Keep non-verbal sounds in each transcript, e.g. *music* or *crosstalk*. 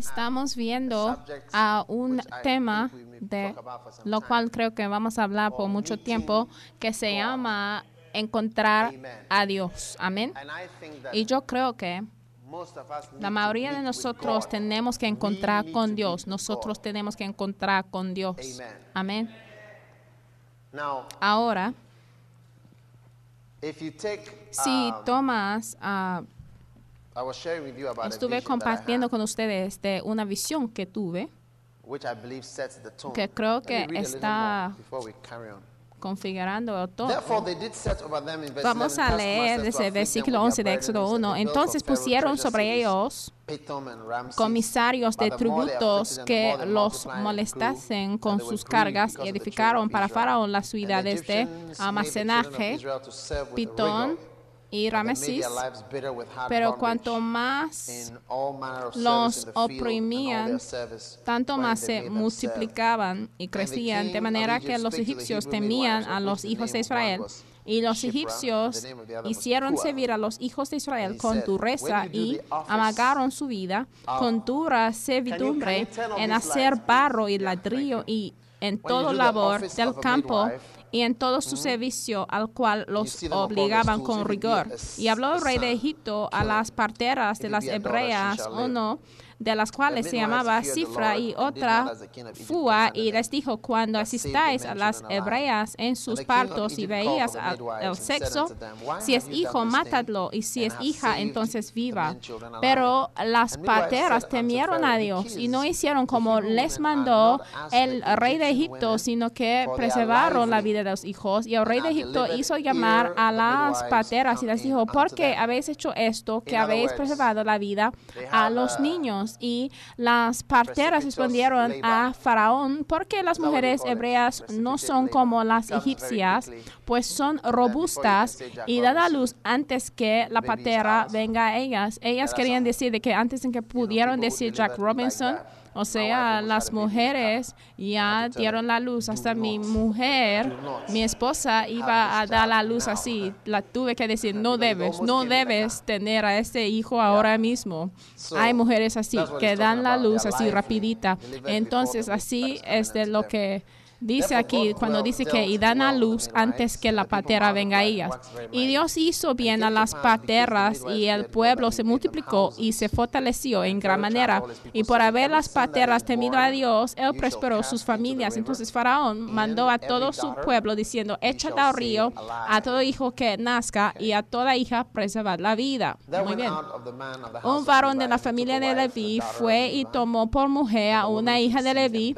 Estamos viendo a un tema de lo cual creo que vamos a hablar por mucho tiempo, que se llama encontrar a Dios. Amén. Y yo creo que la mayoría de nosotros tenemos que encontrar con Dios. Nosotros tenemos que encontrar con Dios. Amén. Ahora, si tomas a Estuve compartiendo con ustedes de una visión que tuve, que creo que está configurando todo. Vamos a leer desde el versículo 11 de Éxodo 1. Entonces pusieron sobre ellos comisarios de tributos que los molestasen con sus cargas y edificaron para Faraón las ciudades de almacenaje, Pitón, y Ramesis, pero cuanto más los oprimían, tanto más se multiplicaban y crecían, de manera que los egipcios temían a los hijos de Israel. Y los egipcios hicieron servir a los hijos de Israel con dureza y amagaron su vida con dura servidumbre en hacer barro y ladrillo y en todo labor del campo y en todo su servicio al cual los obligaban con rigor. Y habló el rey de Egipto a las parteras de las hebreas, uno de las cuales se llamaba Cifra y otra Fua, y les dijo, cuando asistáis a las hebreas en sus partos y veías el sexo, si es hijo, matadlo, y si es hija, entonces viva. Pero las parteras temieron a Dios y no hicieron como les mandó el rey de Egipto, sino que preservaron la vida de los hijos. Y el rey de Egipto hizo llamar a las parteras y les dijo, ¿por qué habéis hecho esto, que habéis preservado la vida a los niños? Y las parteras respondieron a Faraón, porque las mujeres hebreas no son como las egipcias, pues son robustas y dan a luz antes que la partera venga a ellas. Ellas querían decir de que antes en que pudieron decir Jack Robinson, o sea, las mujeres ya dieron la luz. Hasta mi mujer, mi esposa, iba a dar la luz así. *laughs* La tuve que decir, no debes, no debes tener a este hijo ahora mismo. Hay mujeres así, que dan la luz así rapidita. Entonces, así es de lo que Dice aquí, cuando dice que y dan a luz antes que la patera venga a ellas. Y Dios hizo bien a las pateras y el pueblo se multiplicó y se fortaleció en gran manera. Y por haber las pateras temido a Dios, Él prosperó sus familias. Entonces Faraón mandó a todo su pueblo diciendo, échate al río a todo hijo que nazca y a toda hija preservad la vida. Muy bien. Un varón de la familia de Leví fue y tomó por mujer a una hija de Leví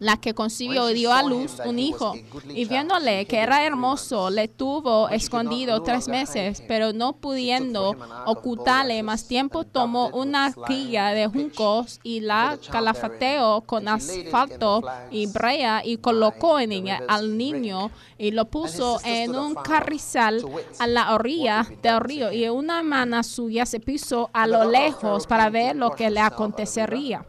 la que concibió y dio a luz un hijo. Y viéndole que era hermoso, le tuvo escondido tres meses, pero no pudiendo ocultarle más tiempo, tomó una cría de juncos y la calafateó con asfalto y brea y colocó en ella al niño y lo puso en un carrizal a la orilla del río y una mano suya se puso a lo lejos para ver lo que le acontecería.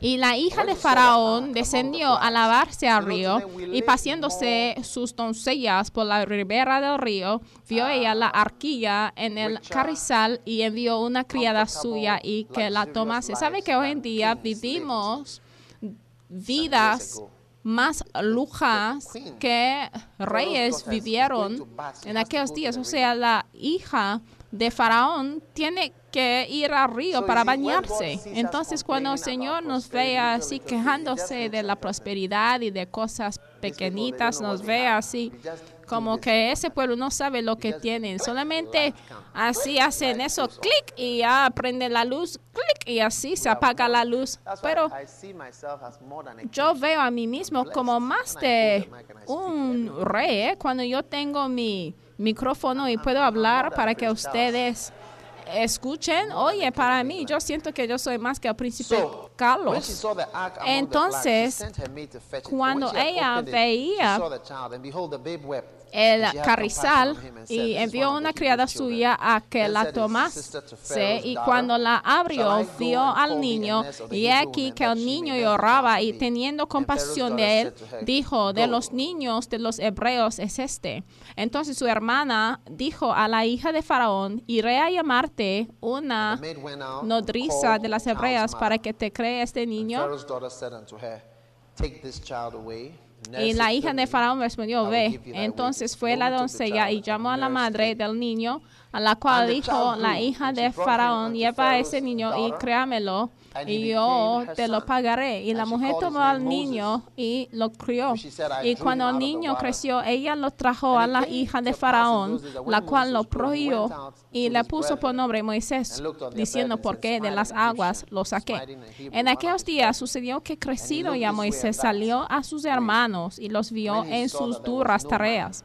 Y la hija de Faraón descendió a lavarse al río y paseándose sus doncellas por la ribera del río, vio ella la arquilla en el carrizal y envió una criada suya y que la tomase. ¿Sabe que hoy en día vivimos vidas más lujas que reyes vivieron en aquellos días? O sea, la hija de Faraón tiene que ir al río para bañarse. Entonces, cuando el Señor nos vea así quejándose de la prosperidad y de cosas pequeñitas, nos ve así como que ese pueblo no sabe lo que tienen, solamente así hacen eso, clic y ya prende la luz, clic y así se apaga la luz. Pero yo veo a mí mismo como más de un rey ¿eh? cuando yo tengo mi micrófono y puedo hablar para que ustedes escuchen, oye, para mí, yo siento que yo soy más que el príncipe Carlos. Entonces, cuando ella veía el carrizal y envió una criada suya a que la tomase y cuando la abrió vio al niño y aquí que el niño lloraba y teniendo compasión de él dijo de los niños de los hebreos es este. Entonces su hermana dijo a la hija de Faraón iré a llamarte una nodriza de las hebreas para que te cree este niño y la hija de Faraón respondió, ve. Entonces fue la doncella y llamó a la madre del niño, a la cual dijo la hija de Faraón, lleva a ese niño y créamelo y yo te lo pagaré. Y la mujer tomó al niño y lo crió. Y cuando el niño creció, ella lo trajo a la hija de Faraón, la cual lo prohibió y le puso por nombre Moisés, diciendo, ¿por qué de las aguas lo saqué? En aquellos días sucedió que crecido ya Moisés salió a sus hermanos y los vio en sus duras tareas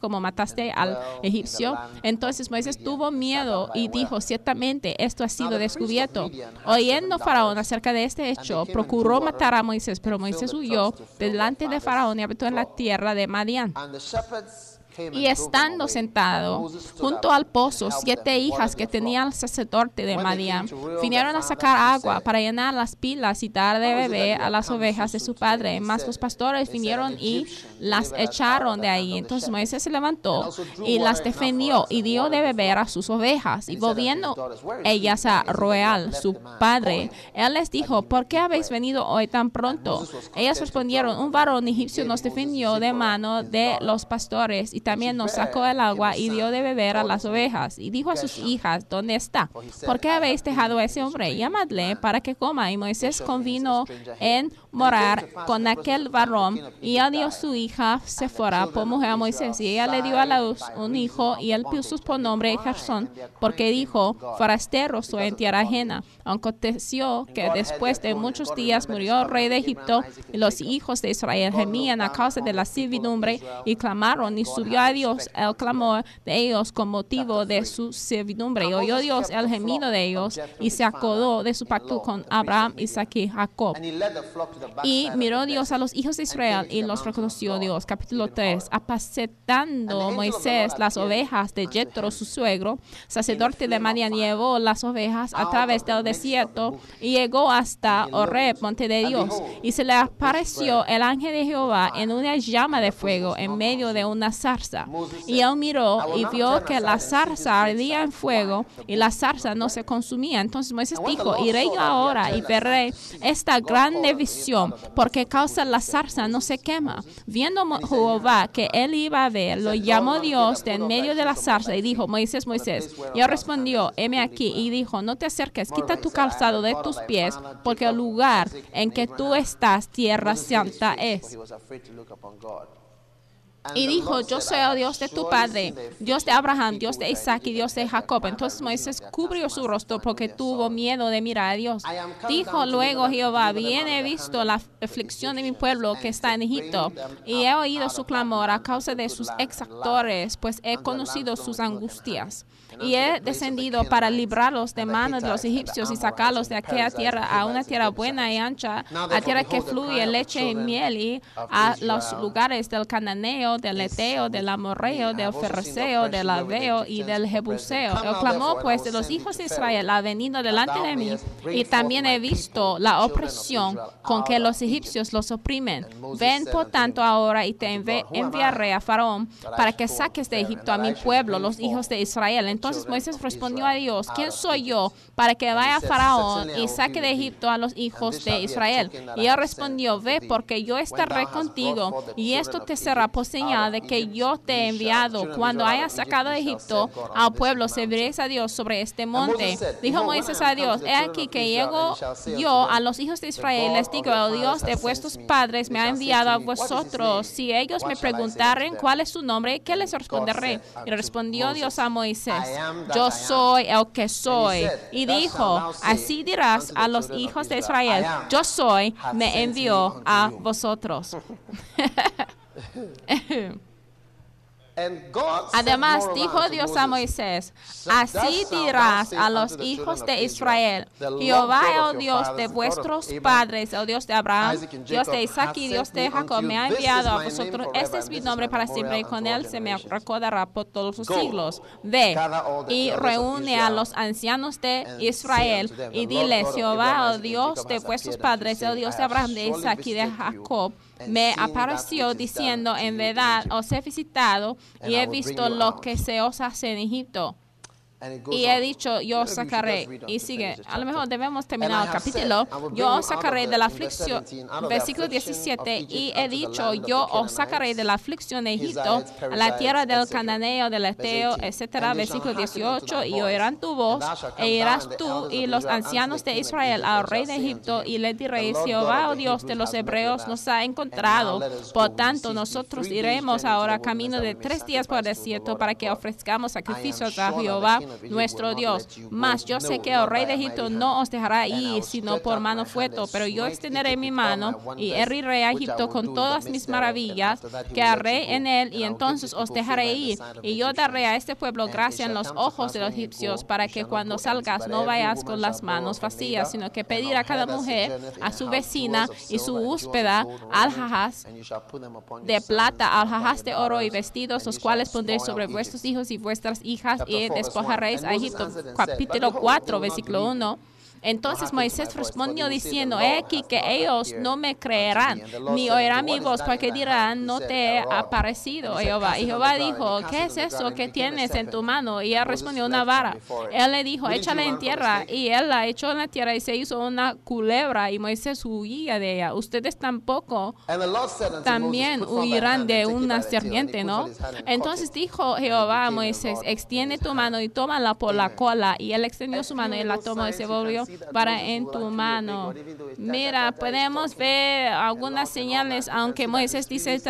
como mataste al egipcio? Entonces Moisés tuvo miedo y dijo, ciertamente esto ha sido descubierto. Oyendo Faraón acerca de este hecho, procuró matar a Moisés, pero Moisés huyó delante de Faraón y habitó en la tierra de Madián. Y estando sentado junto al pozo, siete hijas que tenía el sacerdote de Madián vinieron a sacar agua para llenar las pilas y dar de beber a las ovejas de su padre. Mas los pastores vinieron y las echaron de ahí. Entonces Moisés se levantó y las defendió y dio de beber a sus ovejas. Y volviendo ellas a Roel, su padre, él les dijo, ¿por qué habéis venido hoy tan pronto? Ellas respondieron, un varón egipcio nos defendió de mano de los pastores y también nos sacó el agua y dio de beber a las ovejas. Y dijo a sus hijas, ¿dónde está? ¿Por qué habéis dejado a ese hombre? Llamadle para que coma. Y Moisés convino en morar con aquel varón y él dio su hija se fuera por mujer a Moisés y ella le dio a la luz un hijo y él puso por nombre Gersón porque dijo forastero soy en tierra ajena aconteció que después de muchos días murió el rey de Egipto y los hijos de Israel gemían a causa de la servidumbre y clamaron y subió a Dios el clamor de ellos con motivo de su servidumbre. Y oyó Dios el gemido de ellos y se acordó de su pacto con Abraham, Isaac y Jacob y miró Dios a los hijos de Israel y los reconoció Dios. Capítulo 3. Apacetando Moisés las ovejas de Jethro, su suegro, sacerdote de Madian, llevó las ovejas a través del desierto y llegó hasta Oreb, monte de Dios. Y se le apareció el ángel de Jehová en una llama de fuego en medio de una zarza. Y él miró y vio que la zarza ardía en fuego y la zarza no se consumía. Entonces Moisés dijo, iré yo ahora y veré esta grande visión porque causa la zarza no se quema. Viendo Jehová que él iba a ver, lo llamó Dios de en medio de la zarza y dijo, Moisés, Moisés. Y él respondió, heme aquí. Y dijo, no te acerques, quita tu calzado de tus pies, porque el lugar en que tú estás, tierra santa es. Y dijo, yo soy el Dios de tu padre, Dios de Abraham, Dios de Isaac y Dios de Jacob. Entonces Moisés cubrió su rostro porque tuvo miedo de mirar a Dios. Dijo luego Jehová, bien he visto la aflicción de mi pueblo que está en Egipto y he oído su clamor a causa de sus exactores, pues he conocido sus angustias y he descendido para librarlos de manos de los egipcios y sacarlos de aquella tierra a una tierra buena y ancha, a tierra que fluye leche y miel y a los lugares del cananeo del eteo, del amorreo, del ferreceo, del aveo y del jebuseo. Él clamó pues de los hijos de Israel ha venido delante de mí y también he visto la opresión con que los egipcios los oprimen. Ven por tanto ahora y te enviaré a Faraón para que saques de Egipto a mi pueblo, los hijos de Israel. Entonces Moisés respondió a Dios, ¿quién soy yo para que vaya a Faraón y saque de Egipto a los hijos de Israel? Y él respondió, ve porque yo estaré contigo y esto te será por señal de que yo te he enviado. Cuando hayas sacado de Egipto al pueblo, serviréis a Dios sobre este monte. Dijo Moisés a Dios, he aquí que llego yo a los hijos de Israel, les digo, el Dios de vuestros padres me ha enviado a vosotros. Si ellos me preguntaren cuál es su nombre, ¿qué les responderé? Y respondió Dios a Moisés, yo soy el que soy. Y dijo, así dirás a los hijos de Israel, yo soy, me envió a vosotros. *laughs* *laughs* Además dijo Dios a Moisés, así dirás a los hijos de Israel, Jehová el Dios de vuestros padres, el Dios de Abraham, Dios de Isaac y Dios de Jacob, me ha enviado a vosotros. Este es mi nombre para siempre y con él se me recordará por todos los siglos. Ve y reúne a los ancianos de Israel y dile, Jehová el Dios de vuestros padres, el Dios de Abraham, de Isaac y de Jacob, me apareció diciendo, en verdad os he visitado y he visto lo que se os hace en Egipto y he dicho, yo os sacaré. Y sigue, a lo mejor debemos terminar el capítulo. Yo os sacaré de la aflicción, versículo 17. Y he dicho, yo os sacaré de la aflicción de Egipto, a la tierra del cananeo, del eteo, etcétera. Versículo 18. Y oirán tu voz, e irás tú y los ancianos de Israel al rey de Egipto, y le diréis, Jehová, oh Dios de los hebreos, nos ha encontrado. Por tanto, nosotros iremos ahora camino de tres días por el desierto para que ofrezcamos sacrificios a Jehová nuestro Dios. Mas yo sé que el rey de Egipto no os dejará ir sino por mano fuerte, pero yo extenderé mi mano y heriré a Egipto con todas mis maravillas que haré en él y entonces os dejaré ir. Y yo daré a este pueblo gracia en los ojos de los egipcios para que cuando salgas no vayas con las manos vacías, sino que pedir a cada mujer, a su vecina y su húspeda alhajas de plata, alhajas de oro y vestidos, los cuales pondré sobre vuestros hijos y vuestras hijas y despojaré a Egipto, capítulo 4, versículo 1. Entonces Moisés respondió diciendo, he aquí que ellos no me creerán, ni oirán mi voz, porque dirán, no te he aparecido Jehová. Y Jehová dijo, ¿qué es eso que tienes en tu mano? Y él respondió, una vara. Él le dijo, échale en tierra. Y él la echó en la tierra y se hizo una culebra y Moisés huía de ella. Ustedes tampoco también huirán de una serpiente, ¿no? Entonces dijo Jehová a Moisés, extiende tu mano y tómala por la cola. Y él extendió su mano y la tomó y se volvió para en tu mano. Mira, podemos ver algunas señales, aunque Moisés dice,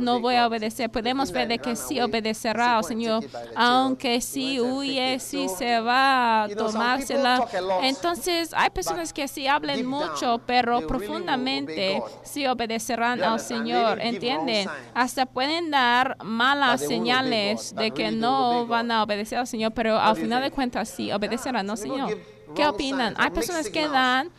no voy a obedecer, podemos ver de que sí obedecerá al Señor, aunque sí huye, sí se va a tomársela. Entonces, hay personas que sí hablan mucho, pero profundamente sí obedecerán al Señor, ¿entienden? Hasta pueden dar malas señales de que no van a obedecer al Señor, pero al final de cuentas sí obedecerán al Señor. ¿Qué opinan? Hay personas que dan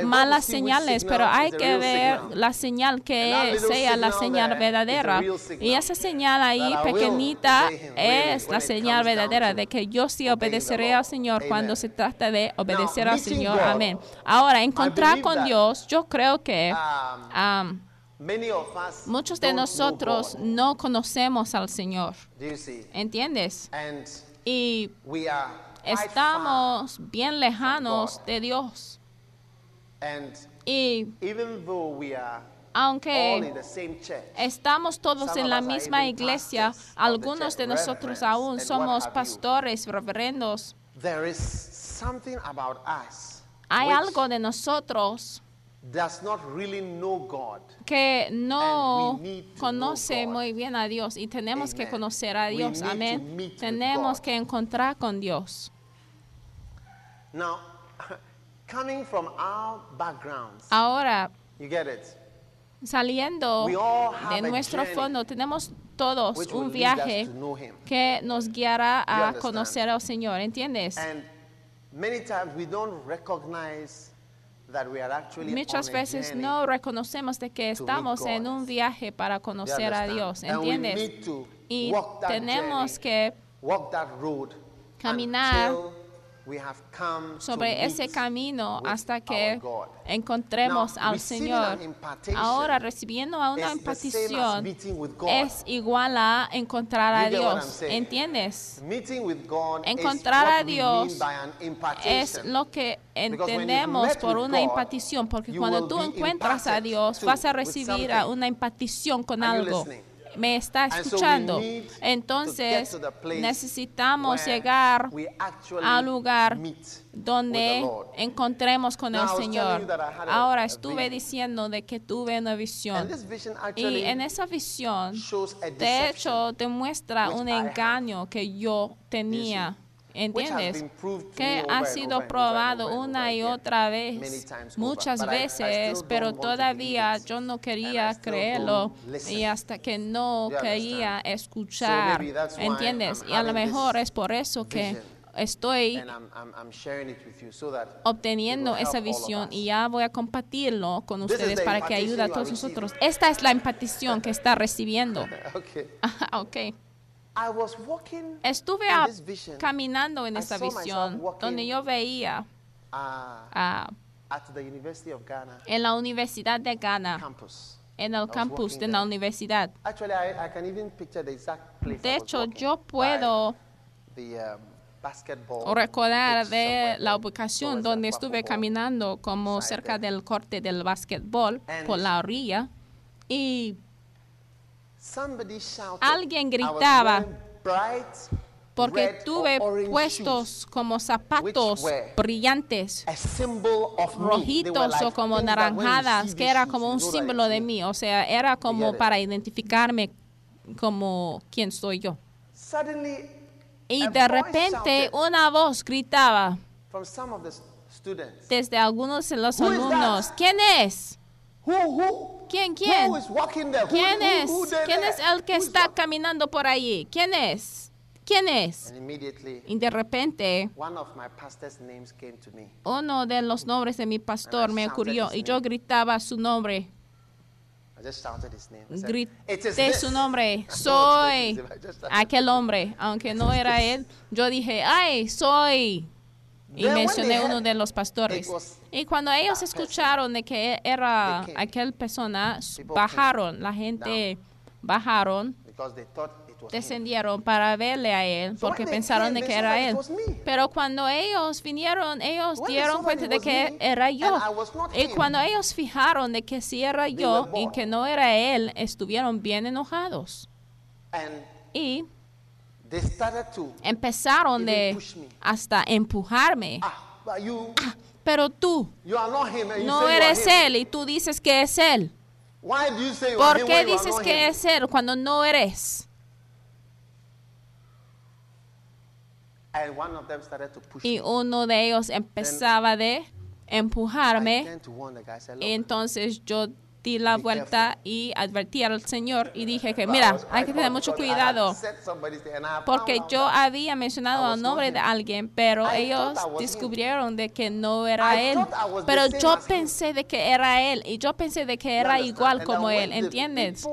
malas señales, pero hay que ver la señal que sea la señal verdadera. Y esa señal ahí pequeñita es la señal verdadera de que yo sí obedeceré al Señor cuando se trata de obedecer al Señor. Amén. Ahora, encontrar con Dios, yo creo que um, muchos de nosotros no conocemos al Señor. ¿Entiendes? Y estamos bien lejanos de Dios. Y aunque estamos todos en la misma iglesia, algunos de nosotros aún somos pastores, reverendos. Hay algo de nosotros que no conoce muy bien a Dios y tenemos que conocer a Dios. Amén. Tenemos que encontrar con Dios. *laughs* Ahora, saliendo de nuestro fondo, tenemos todos un viaje que nos guiará a conocer al Señor, ¿entiendes? Muchas veces no reconocemos de que estamos en un viaje para conocer a Dios, ¿entiendes? Y tenemos que caminar sobre ese camino hasta que encontremos al Señor. Ahora, recibiendo a una impartición es igual a encontrar a Dios. ¿Entiendes? Encontrar a Dios es lo que entendemos por una impartición, porque cuando tú encuentras a Dios, vas a recibir una impartición con algo me está escuchando. Entonces necesitamos llegar al lugar donde encontremos con el Señor. Ahora estuve diciendo de que tuve una visión. Y en esa visión de hecho demuestra un engaño que yo tenía ¿Entiendes? Que ha sido probado una y otra vez, muchas veces, pero todavía yo no quería creerlo y hasta que no quería escuchar. ¿Entiendes? Y a lo mejor es por eso que estoy obteniendo esa visión y ya voy a compartirlo con ustedes para que ayude a todos nosotros. Esta es la impartición que está recibiendo. *laughs* ok. *laughs* Estuve caminando en esa visión donde yo veía uh, en la Universidad de Ghana, en el campus de la universidad. De hecho, yo puedo um, recordar de la ubicación donde estuve caminando como cerca del corte del básquetbol por la orilla y Alguien gritaba porque tuve puestos como zapatos brillantes, rojitos o como naranjadas, que era como un símbolo de mí, o sea, era como para identificarme como quién soy yo. Y de repente una voz gritaba desde algunos de los alumnos, ¿quién es? ¿Quién, quién? ¿Quién es? ¿Quién es el que está caminando por ahí? ¿Quién es? ¿Quién es? Y de repente, uno de los nombres de mi pastor me ocurrió y yo gritaba su nombre. Grité su nombre, *laughs* soy aquel hombre, aunque no era él. Yo dije, ay, soy y mencioné uno de los pastores. Y cuando ellos escucharon de que era aquel persona, bajaron, la gente bajaron, descendieron para verle a él, porque pensaron de que era él. Pero cuando ellos vinieron, ellos dieron cuenta de que era yo. Y cuando ellos fijaron de que sí era yo y que no era él, estuvieron bien enojados. Y Empezaron de hasta empujarme. Ah, *gasps* pero tú no eres él y tú dices que es él. ¿Por qué dices que es él cuando no eres? Y uno de ellos empezaba de empujarme. Entonces yo di la vuelta y advertí al Señor y dije que, mira, hay que tener mucho cuidado, porque yo había mencionado el nombre de alguien, pero ellos descubrieron de que no era él. Pero yo pensé de que era él y yo pensé de que era igual como él, ¿entiendes?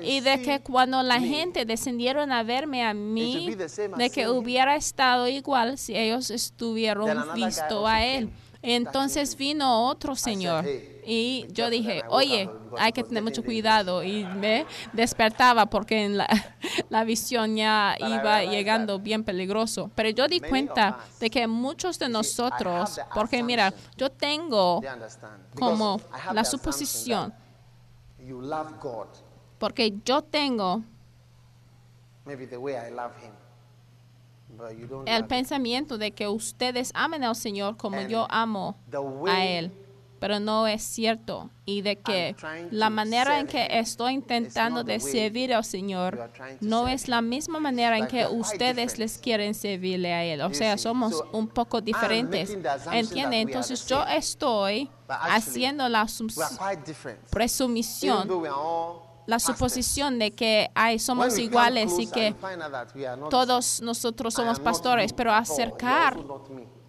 Y de que cuando la gente descendieron a verme a mí, de que hubiera estado igual si ellos estuvieron visto a él. Entonces vino otro señor y yo dije, oye, hay que tener mucho cuidado y me despertaba porque en la, *laughs* la visión ya iba llegando bien peligroso. Pero yo di cuenta de que muchos de nosotros, porque mira, yo tengo como la suposición, porque yo tengo el pensamiento de que ustedes amen al Señor como yo amo a Él, pero no es cierto. Y de que la manera en que estoy intentando de servir al Señor no es la misma manera en que ustedes les quieren servirle a Él. O sea, somos un poco diferentes. ¿Entiende? Entonces yo estoy haciendo la presumición la suposición de que ay, somos iguales y que todos nosotros somos pastores, pero acercar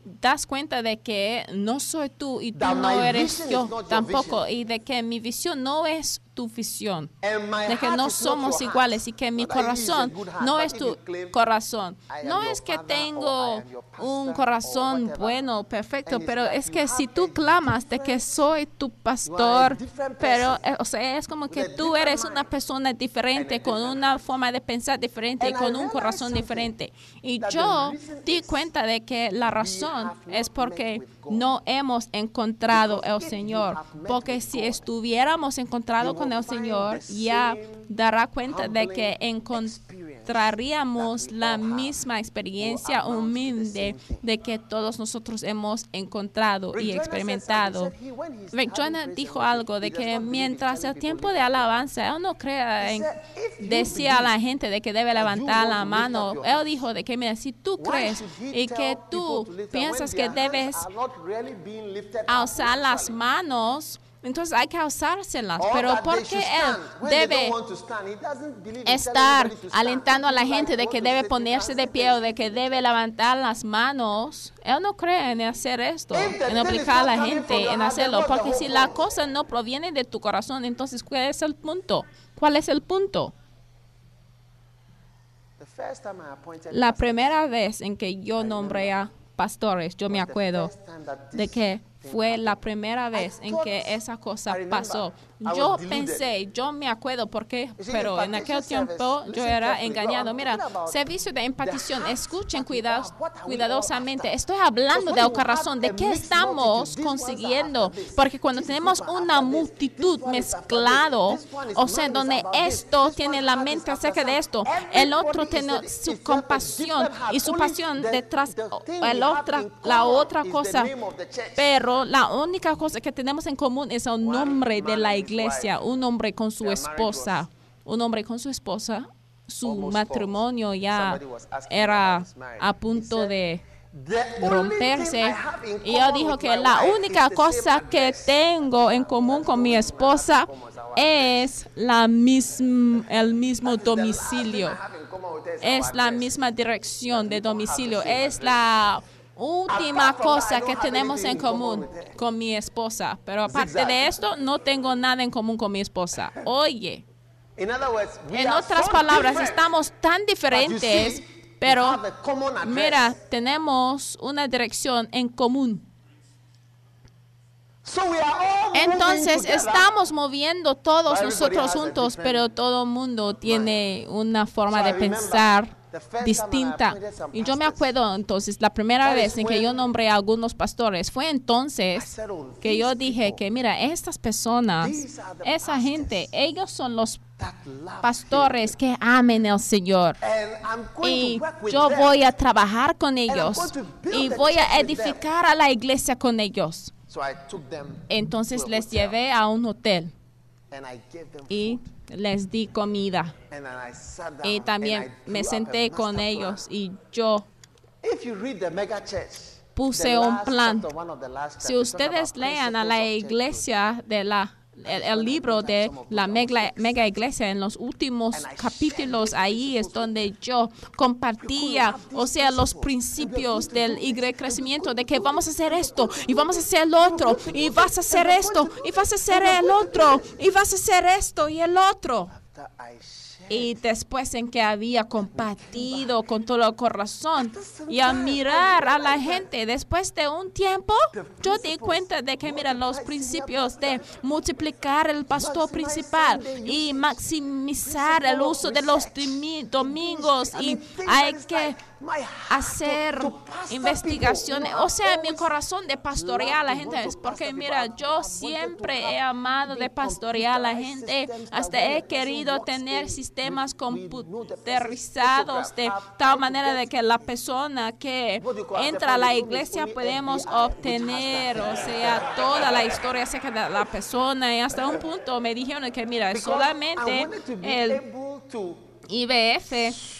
das cuenta de que no soy tú y tú no eres yo tampoco y de que mi visión no es tu visión, de que no somos iguales y que mi corazón no es tu corazón. No es que tengo un corazón bueno, perfecto, pero es que si tú clamas de que soy tu pastor, pero eh, o sea, es como que tú eres una persona diferente, con una forma de pensar diferente y con un corazón diferente. Y yo di cuenta de que la razón es porque no hemos encontrado el Señor, porque si estuviéramos encontrado con el Señor, ya dará cuenta de que encontraríamos la misma experiencia humilde de que todos nosotros hemos encontrado y experimentado. Rick dijo algo de que mientras el tiempo de alabanza, él no crea en, decía a la gente de que debe levantar la mano. Él dijo de que, mira, si tú crees y que tú piensas que debes alzar las manos, entonces hay que alzárselas. Pero ¿por qué él debe estar alentando a la gente de que debe ponerse de pie o de que debe levantar las manos? Él no cree en hacer esto, en aplicar a la gente en hacerlo. Porque si la cosa no proviene de tu corazón, entonces ¿cuál es el punto? ¿Cuál es el punto? La primera vez en que yo nombré a pastores, yo me acuerdo de que fue la primera vez en que esa cosa pasó. Yo pensé, yo me acuerdo porque, pero en aquel tiempo yo era engañado. Mira, servicio de empatición, escuchen cuidadosamente. Estoy hablando de corazón, de qué estamos consiguiendo. Porque cuando tenemos una multitud mezclado, o sea, donde esto tiene la mente acerca de esto, el otro tiene su compasión y su pasión detrás, el otra, la otra cosa. Pero la única cosa que tenemos en común es el nombre de la iglesia iglesia, un hombre con su esposa, un hombre con su esposa, su matrimonio ya era a punto de romperse. Y yo dijo que la única cosa que tengo en común con mi esposa es la misma, el mismo domicilio. Es la misma dirección de domicilio. Es la última cosa que tenemos en común con mi esposa. Pero aparte de esto, no tengo nada en común con mi esposa. Oye, en otras palabras, estamos tan diferentes, pero mira, tenemos una dirección en común. Entonces estamos moviendo todos nosotros juntos, pero todo el mundo tiene una forma de pensar distinta. Y yo me acuerdo entonces, la primera vez en que yo nombré a algunos pastores, fue entonces que yo dije que, mira, estas personas, esa gente, ellos son los pastores que amen al Señor. Y yo voy a trabajar con ellos y voy a edificar a la iglesia con ellos. Entonces les llevé a un hotel. Y les di comida. Y también me senté con ellos y yo puse un plan. Si ustedes lean a la iglesia de la el, libro de la mega, mega, iglesia en los últimos capítulos ahí es donde yo compartía o sea los principios del crecimiento de que vamos a hacer esto y vamos a hacer el otro y vas a hacer esto y vas a hacer el otro y vas a hacer esto y el otro y después en que había compartido con todo el corazón y a mirar a la gente, después de un tiempo, yo di cuenta de que, mira, los principios de multiplicar el pastor principal y maximizar el uso de los domingos y hay que hacer investigaciones. O sea, mi corazón de pastorear a la gente es porque, mira, yo siempre he amado de pastorear a la gente. Hasta he querido tener sistemas computerizados de tal manera de que la persona que entra a la iglesia podemos obtener, o sea, toda la historia acerca de la persona. Y hasta un punto me dijeron que, mira, solamente el IBF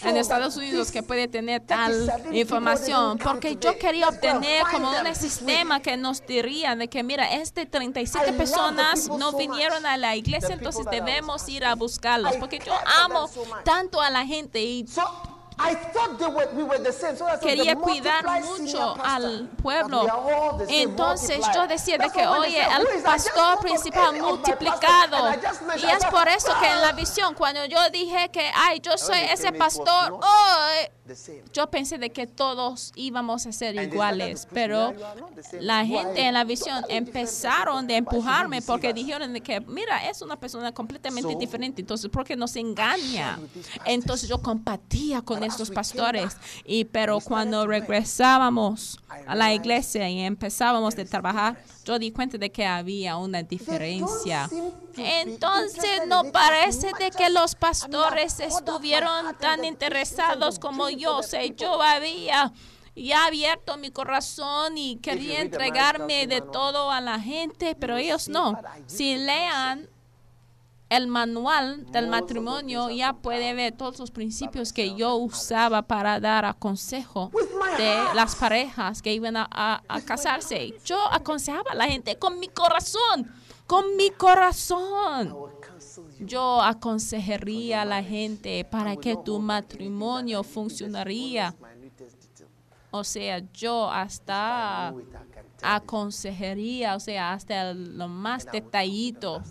en Estados Unidos que puede tener tal información, porque yo quería obtener como un sistema que nos diría de que, mira, este 37 personas no vinieron a la iglesia, entonces debemos ir a buscarlos, porque yo amo tanto a la gente y quería cuidar mucho al pueblo. Entonces yo decía de que, oye, el pastor principal multiplicado. Y es por eso que en la visión, cuando yo dije que, ay, yo soy ese pastor, hoy yo pensé de que todos íbamos a ser iguales, pero la gente en la visión empezaron de empujarme porque dijeron de que, mira, es una persona completamente diferente, entonces, ¿por qué nos engaña? Entonces yo compartía con estos pastores, y pero cuando regresábamos a la iglesia y empezábamos de trabajar, yo di cuenta de que había una diferencia. Entonces no parece de que los pastores estuvieron tan interesados como yo. O sea, yo había ya abierto mi corazón y quería entregarme de todo a la gente, pero ellos no. Si lean el manual del matrimonio ya puede ver todos los principios que yo usaba para dar a consejo de las parejas que iban a, casarse. Yo aconsejaba a la gente con mi corazón, con mi corazón. Yo aconsejaría a la gente para que tu matrimonio funcionaría. O sea, yo hasta aconsejaría, o sea, hasta lo más detallito.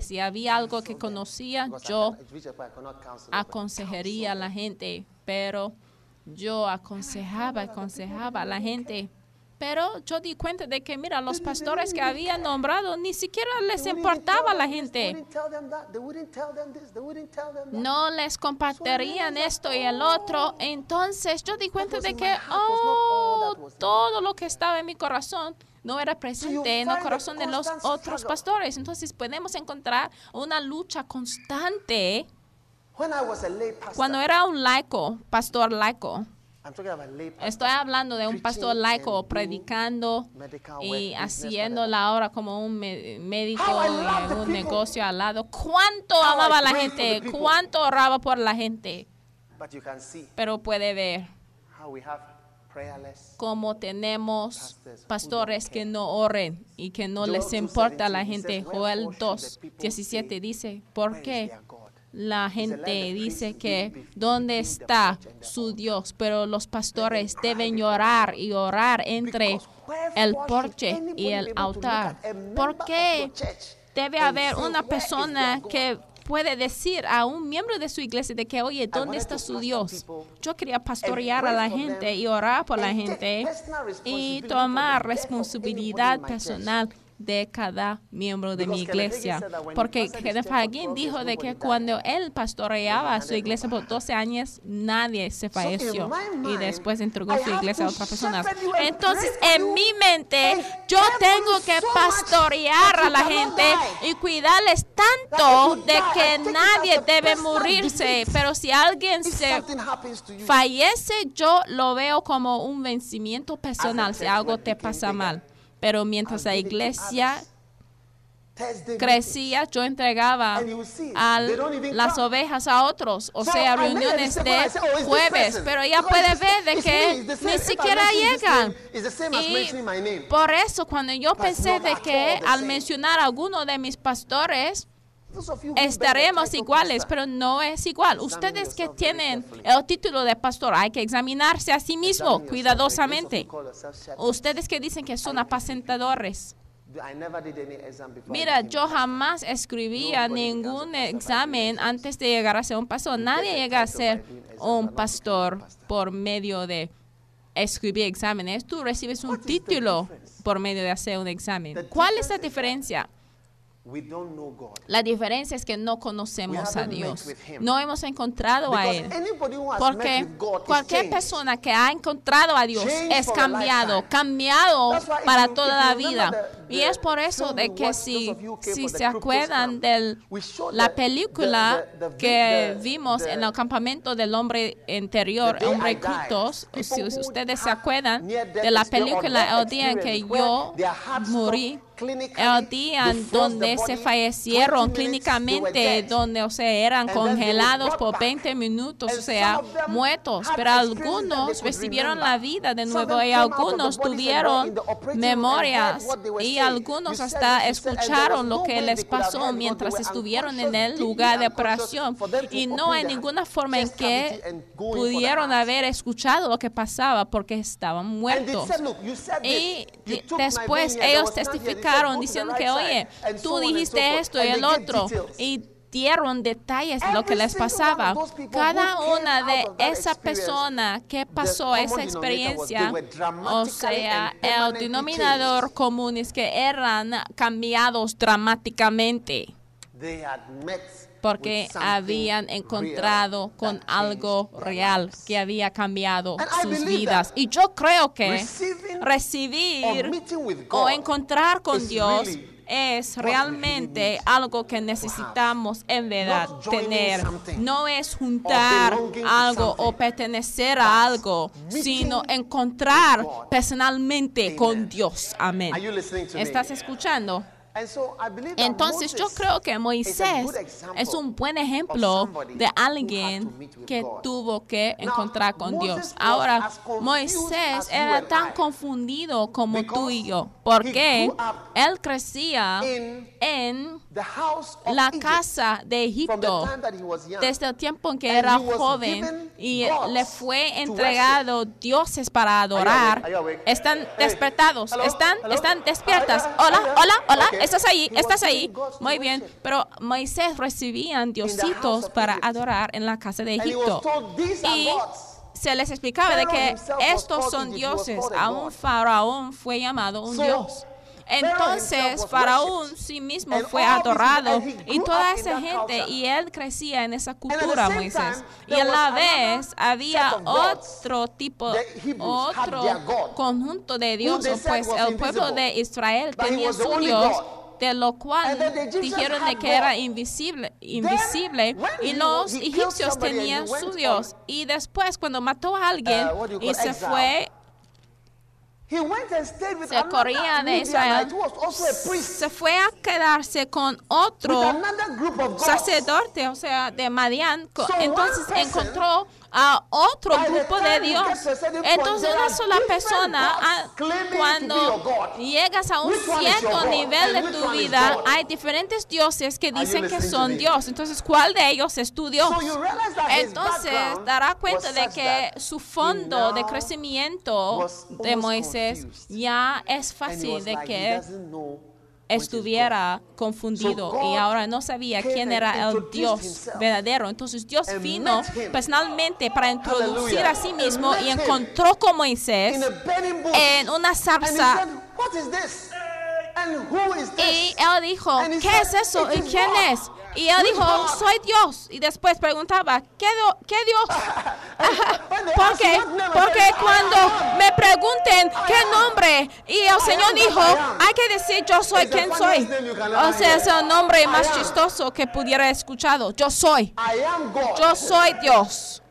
Si había algo que conocía, yo aconsejaría a la gente, pero yo aconsejaba, aconsejaba a la gente. Pero yo di cuenta de que, mira, los pastores que había nombrado ni siquiera les importaba a la gente. No les compartirían esto y el otro. Entonces yo di cuenta de que, oh, todo lo que estaba en mi corazón no era presente en el corazón de los otros pastores. Entonces podemos encontrar una lucha constante. Cuando era un laico, pastor laico, Estoy hablando de un pastor laico predicando y haciendo la obra como un médico y un negocio al lado. ¿Cuánto amaba a la gente? ¿Cuánto oraba por la gente? Pero puede ver como tenemos pastores que no oren y que no les importa a la gente. Joel 2, 17 dice, ¿por qué? La gente dice que ¿dónde está su Dios? Pero los pastores deben llorar y orar entre el porche y el altar. ¿Por qué debe haber una persona que puede decir a un miembro de su iglesia de que, oye, ¿dónde está su Dios? Yo quería pastorear a la gente y orar por la gente y tomar responsabilidad personal de cada miembro de mi iglesia. Porque Kenneth Hagin dijo de que cuando él pastoreaba su iglesia por 12 años, nadie se falleció y después entregó su iglesia a otras personas. Entonces, en mi mente, yo tengo que pastorear a la gente y cuidarles tanto de que nadie debe morirse. Pero si alguien se fallece, yo lo veo como un vencimiento personal si algo te pasa mal. Pero mientras la iglesia crecía, yo entregaba a las ovejas a otros, o sea, reuniones de oh, jueves, pero ella puede ver de que ni siquiera llegan. Y por eso cuando yo pensé de que al mencionar a alguno de mis pastores, estaremos iguales, pero no es igual. Ustedes que tienen el título de pastor, hay que examinarse a sí mismo cuidadosamente. Ustedes que dicen que son apacentadores. Mira, yo jamás escribía ningún examen antes de llegar a ser un pastor. Nadie llega a ser un pastor por medio de escribir exámenes. Tú recibes un título por medio de hacer un examen. ¿Cuál es la diferencia? La diferencia es que no conocemos a Dios. No hemos encontrado a Él. Porque cualquier persona que ha encontrado a Dios es cambiado, cambiado para toda la vida. Y es por eso de que si, si se acuerdan de la película que vimos en el campamento del hombre interior, hombre cultos, si ustedes se acuerdan de la película el día en que yo morí, el día donde se fallecieron clínicamente, donde o sea, eran congelados por 20 minutos, o sea, muertos, pero algunos recibieron la vida de nuevo y algunos tuvieron memorias. y algunos hasta escucharon lo que les pasó mientras estuvieron en el lugar de operación. y no hay ninguna forma en que pudieron haber escuchado lo que pasaba porque estaban muertos. Y después ellos testificaron diciendo que, oye, tú dijiste esto y el otro. Y dieron detalles de lo que les pasaba. Cada una de esa persona que pasó esa experiencia, o sea, el denominador común es que eran cambiados dramáticamente porque habían encontrado con algo real que había cambiado sus vidas. Y yo creo que recibir o encontrar con Dios es realmente algo que necesitamos en verdad tener. No es juntar algo o pertenecer a algo, sino encontrar personalmente con Dios. Amén. ¿Estás escuchando? Entonces yo creo que Moisés es un buen ejemplo de alguien que tuvo que encontrar con Dios. Ahora, Moisés era tan confundido como tú y yo, porque él crecía en la casa de Egipto desde el tiempo en que era joven y le fue entregado dioses para adorar. Están despertados, están, están despiertas. Hola, hola, hola, estás ahí, estás ahí. Muy bien, pero Moisés recibían diositos para adorar en la casa de Egipto. Y se les explicaba de que estos son dioses. A un faraón fue llamado un dios. Entonces Faraón sí mismo fue adorado y toda esa gente y él crecía en esa cultura, Moisés. Y a la vez había otro tipo, otro conjunto de dioses, pues el pueblo de Israel tenía su Dios de lo cual dijeron de que era invisible, invisible y los egipcios tenían su Dios. Y después cuando mató a alguien uh, y se fue se corría de Israel, se fue a quedarse con otro sacerdote, o sea, de Madian. Entonces encontró a otro grupo de Dios. Entonces una sola persona, ah, cuando llegas a un cierto nivel de tu vida, hay diferentes dioses que dicen que son Dios. Entonces, ¿cuál de ellos es tu Dios? Entonces, dará cuenta de que su fondo de crecimiento de Moisés ya es fácil de que estuviera confundido y ahora no sabía quién era el Dios verdadero. Entonces Dios vino personalmente para introducir a sí mismo y encontró con Moisés en una zarza. Y él dijo, ¿qué es eso? ¿Y quién es? Y él dijo, soy Dios. Y después preguntaba, ¿qué, qué Dios? *laughs* porque, porque cuando me pregunten qué nombre, y el Señor dijo, hay que decir yo soy quien soy. O sea, es el nombre más chistoso que pudiera escuchado. Yo soy. Yo soy Dios.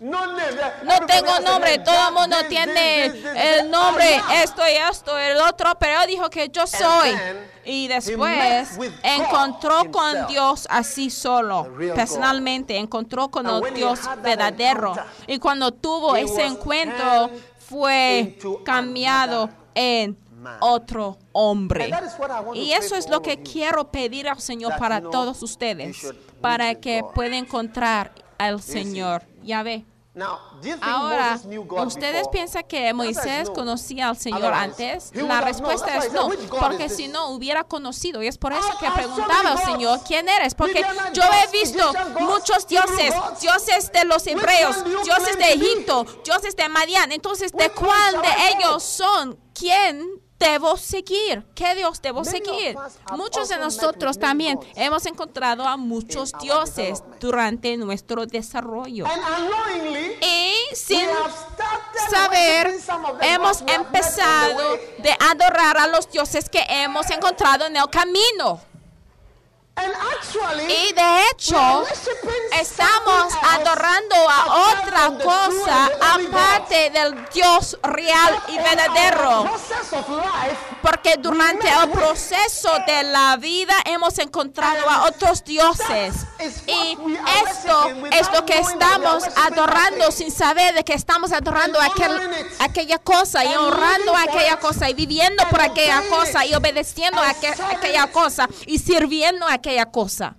No tengo nombre, todo el mundo tiene el nombre, esto y esto, el otro, pero él dijo que yo soy. Y después encontró con Dios así solo, personalmente, encontró con el Dios verdadero. Y cuando tuvo ese encuentro, fue cambiado en otro hombre. Y eso es lo que quiero pedir al Señor para todos ustedes, para que puedan encontrar al Señor. Ya ve. Ahora, ¿ustedes piensan que Moisés conocía al Señor antes? La respuesta es no, porque si no hubiera conocido. Y es por eso que preguntaba al Señor, ¿quién eres? Porque yo he visto muchos dioses, dioses de los hebreos, dioses de Egipto, dioses de Madian. Entonces, ¿de cuál de ellos son? ¿Quién debo seguir? ¿Qué Dios debo seguir? Muchos de nosotros también hemos encontrado a muchos dioses durante nuestro desarrollo. Y sin saber, hemos empezado de adorar a los dioses que hemos encontrado en el camino. Y de hecho, estamos adorando a otra cosa aparte del Dios real y verdadero. Porque durante el proceso de la vida hemos encontrado a otros dioses. Y esto es lo que estamos adorando sin saber de que estamos adorando aquel, aquella cosa y honrando aquella cosa y viviendo por aquella cosa y obedeciendo a aquella cosa y sirviendo a aquella cosa.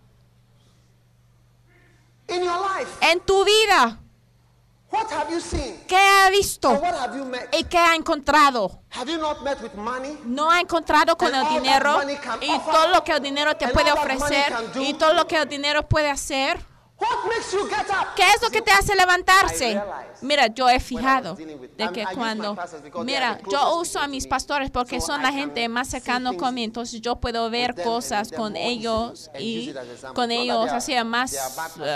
En tu vida. ¿Qué ha visto? ¿Y qué ha encontrado? ¿No ha encontrado con el dinero y todo lo que el dinero te puede ofrecer y todo lo que el dinero puede hacer? ¿Qué es lo que te hace levantarse? Mira, yo he fijado de que cuando, mira, yo uso a mis pastores porque son la gente más cercana conmigo, entonces yo puedo ver cosas con ellos y con ellos, o sea, más,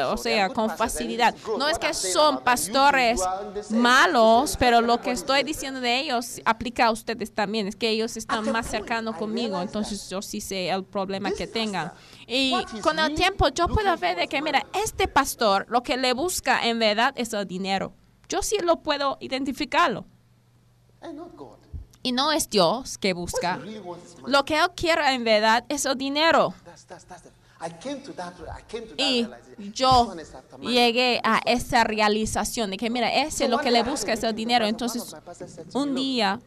o sea, con facilidad. No es que son pastores malos, pero lo que estoy diciendo de ellos aplica a ustedes también, es que ellos están más cercanos conmigo, entonces yo sí sé el problema que tengan. Y con el tiempo yo puedo ver de que, mira, este pastor lo que le busca en verdad es el dinero. Yo sí lo puedo identificarlo. Y no es Dios que busca. Lo que él quiere en verdad es el dinero. Y yo llegué a esa realización de que, mira, ese es lo que le busca es el dinero. Entonces, un día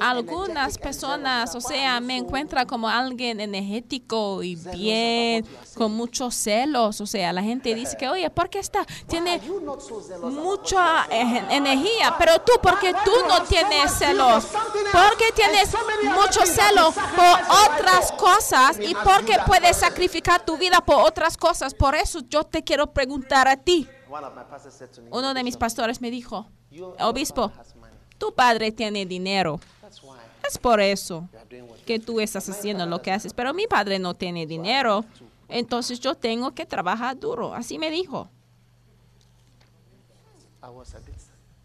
algunas personas, o sea, me encuentran como alguien energético y bien, con muchos celos. O sea, la gente dice que, oye, ¿por qué está? Tiene mucha energía, pero tú, ¿por qué tú no tienes celos? ¿Por qué tienes mucho celo por otras cosas y por qué puedes sacrificar tu vida por otras cosas? Por eso yo te quiero preguntar a ti. Uno de mis pastores me dijo, obispo, tu padre tiene dinero. Es por eso que tú estás haciendo lo que haces. Pero mi padre no tiene dinero. Entonces yo tengo que trabajar duro. Así me dijo.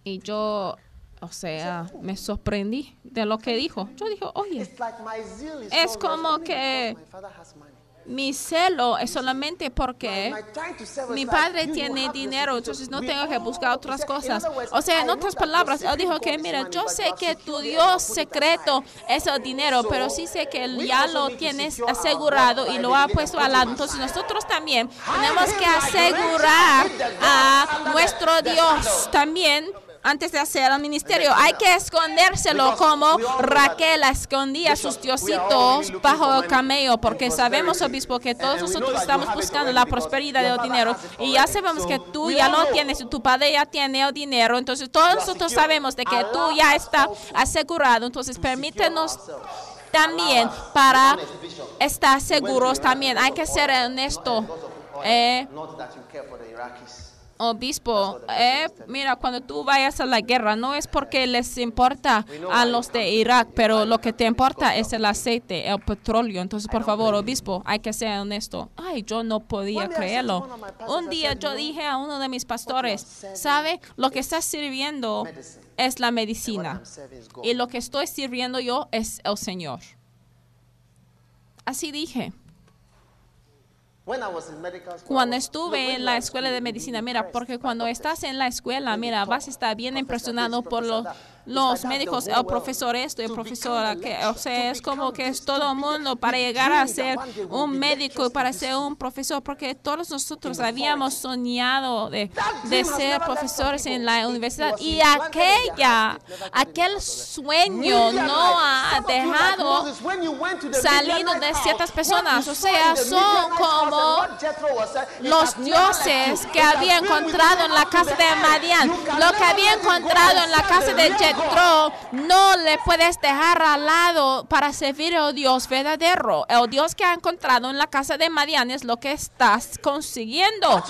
Y yo, o sea, me sorprendí de lo que dijo. Yo dije, oye, es como que mi celo es solamente porque mi padre tiene dinero, entonces no tengo que buscar otras cosas. O sea, en otras palabras, él dijo que, mira, yo sé que tu Dios secreto es el dinero, pero sí sé que él ya lo tienes asegurado y lo ha puesto al lado. Entonces nosotros también tenemos que asegurar a nuestro Dios también antes de hacer el ministerio. Hay que escondérselo como Raquel escondía sus diositos bajo el camello, porque sabemos, obispo, que todos nosotros estamos buscando la prosperidad del dinero y ya sabemos que tú ya no tienes, tu padre ya tiene el dinero, entonces todos nosotros sabemos de que tú ya está asegurado, entonces permítenos también para estar seguros también. Hay que ser honesto. Eh, obispo, eh, mira, cuando tú vayas a la guerra, no es porque les importa a los de Irak, pero lo que te importa es el aceite, el petróleo. Entonces, por favor, obispo, hay que ser honesto. Ay, yo no podía creerlo. Un día yo dije a uno de mis pastores, ¿sabe? Lo que está sirviendo es la medicina. Y lo que estoy sirviendo yo es el Señor. Así dije. Cuando estuve en la escuela de medicina, mira, porque cuando estás en la escuela, mira, vas a estar bien impresionado por los los médicos, el profesor esto, el profesor que, o sea, es como que es todo el mundo para llegar a ser un médico, para ser un profesor, porque todos nosotros habíamos soñado de, de ser profesores en la universidad. y aquella, aquel sueño no ha dejado salir de ciertas personas, o sea, son como los dioses que había encontrado en la casa de Madian, lo que había encontrado en la casa de Jet no le puedes dejar al lado para servir al Dios verdadero. El Dios que ha encontrado en la casa de Madian es lo que estás consiguiendo.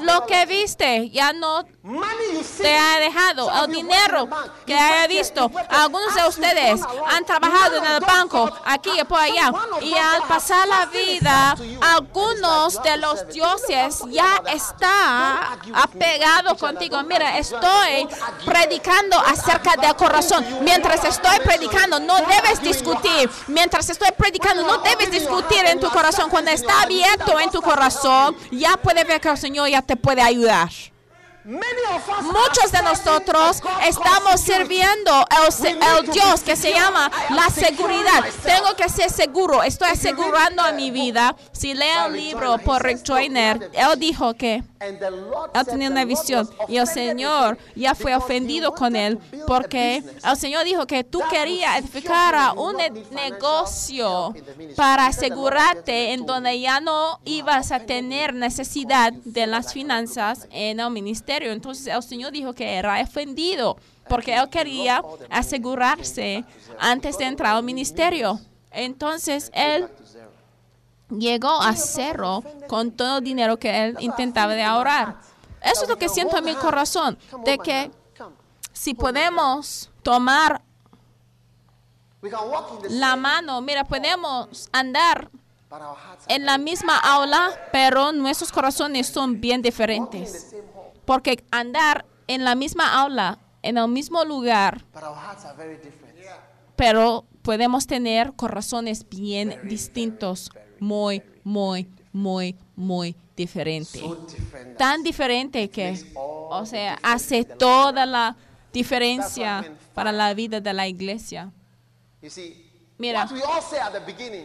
Lo que viste ya no te ha dejado. El dinero que haya visto. Algunos de ustedes han trabajado en el banco, aquí y por allá. Y al pasar la vida, algunos de los dioses ya está apegado contigo. Mira, estoy predicando acerca del corazón. Mientras estoy predicando, no debes discutir. Mientras estoy predicando, no debes discutir en tu corazón. Cuando está abierto en tu corazón, ya puede ver que el Señor ya te puede ayudar. Muchos de nosotros estamos sirviendo el, Dios que se llama la seguridad. Tengo que ser seguro. Estoy asegurando a mi vida. Si leo el libro por Rick Joyner, él dijo que él tenía una visión. y el Señor ya fue ofendido con él porque el Señor dijo que tú querías edificar un negocio para asegurarte en donde ya no ibas a tener necesidad de las finanzas en el ministerio. Entonces el Señor dijo que era ofendido porque él quería asegurarse antes de entrar al ministerio. Entonces él llegó a cero con todo el dinero que él intentaba de ahorrar. Eso es lo que siento en mi corazón, de que si podemos tomar la mano, mira, podemos andar en la misma aula, pero nuestros corazones son bien diferentes. Porque andar en la misma aula, en el mismo lugar, pero podemos tener corazones bien distintos muy, muy, muy, muy diferente. Tan diferente que, o sea, hace toda la diferencia para la vida de la iglesia. Mira,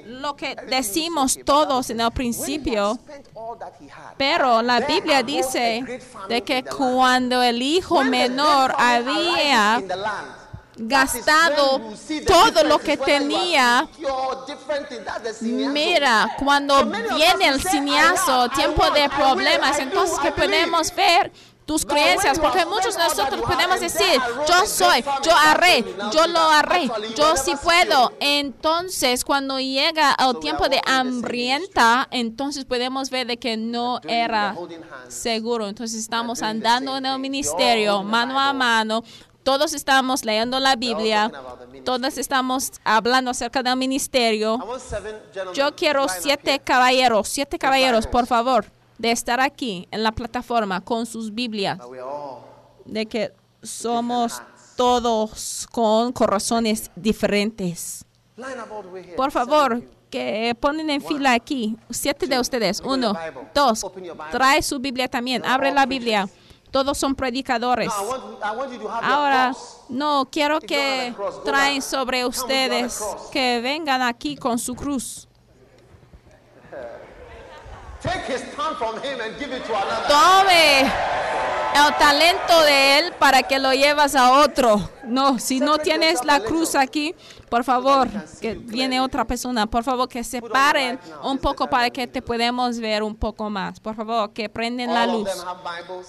lo que decimos todos en el principio, pero la Biblia dice de que cuando el hijo menor había gastado todo lo que tenía. Mira, cuando viene el cineazo, tiempo de problemas, entonces que podemos ver tus creencias, porque muchos de nosotros podemos decir, yo soy, yo haré, yo lo haré, yo sí puedo. Entonces, cuando llega el tiempo de hambrienta, entonces podemos ver de que no era seguro. Entonces estamos andando en el ministerio, mano a mano, todos estamos leyendo la Biblia, todos estamos hablando acerca del ministerio. Yo quiero siete caballeros, siete caballeros, por favor, de estar aquí en la plataforma con sus Biblias, de que somos todos con corazones diferentes. Por favor, que ponen en fila aquí, siete de ustedes, uno, dos, trae su Biblia también, abre la Biblia. Todos son predicadores. Ahora, no, quiero que traen sobre ustedes, que vengan aquí con su cruz. Tome el talento de él para que lo llevas a otro. No, si no tienes la cruz aquí, por favor, que viene otra persona, por favor que se paren un poco para que te podamos ver un poco más. Por favor, que prenden la luz.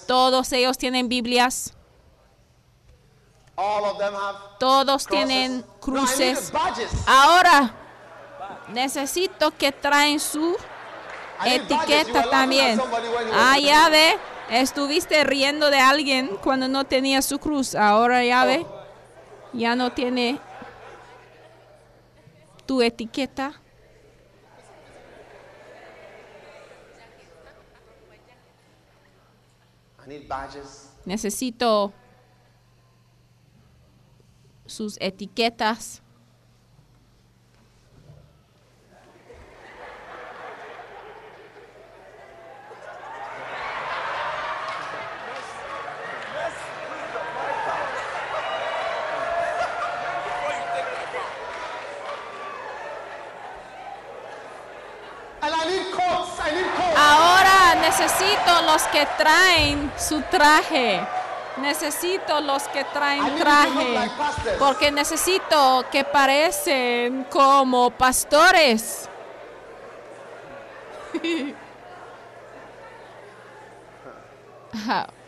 Todos ellos tienen Biblias. Todos tienen cruces. Ahora necesito que traen su etiqueta también. Ah, ya ve, estuviste riendo de alguien cuando no tenía su cruz. Ahora ya ve, ya no tiene tu etiqueta. Necesito sus etiquetas. Necesito los que traen su traje. Necesito los que traen traje. Porque necesito que parecen como pastores. *laughs*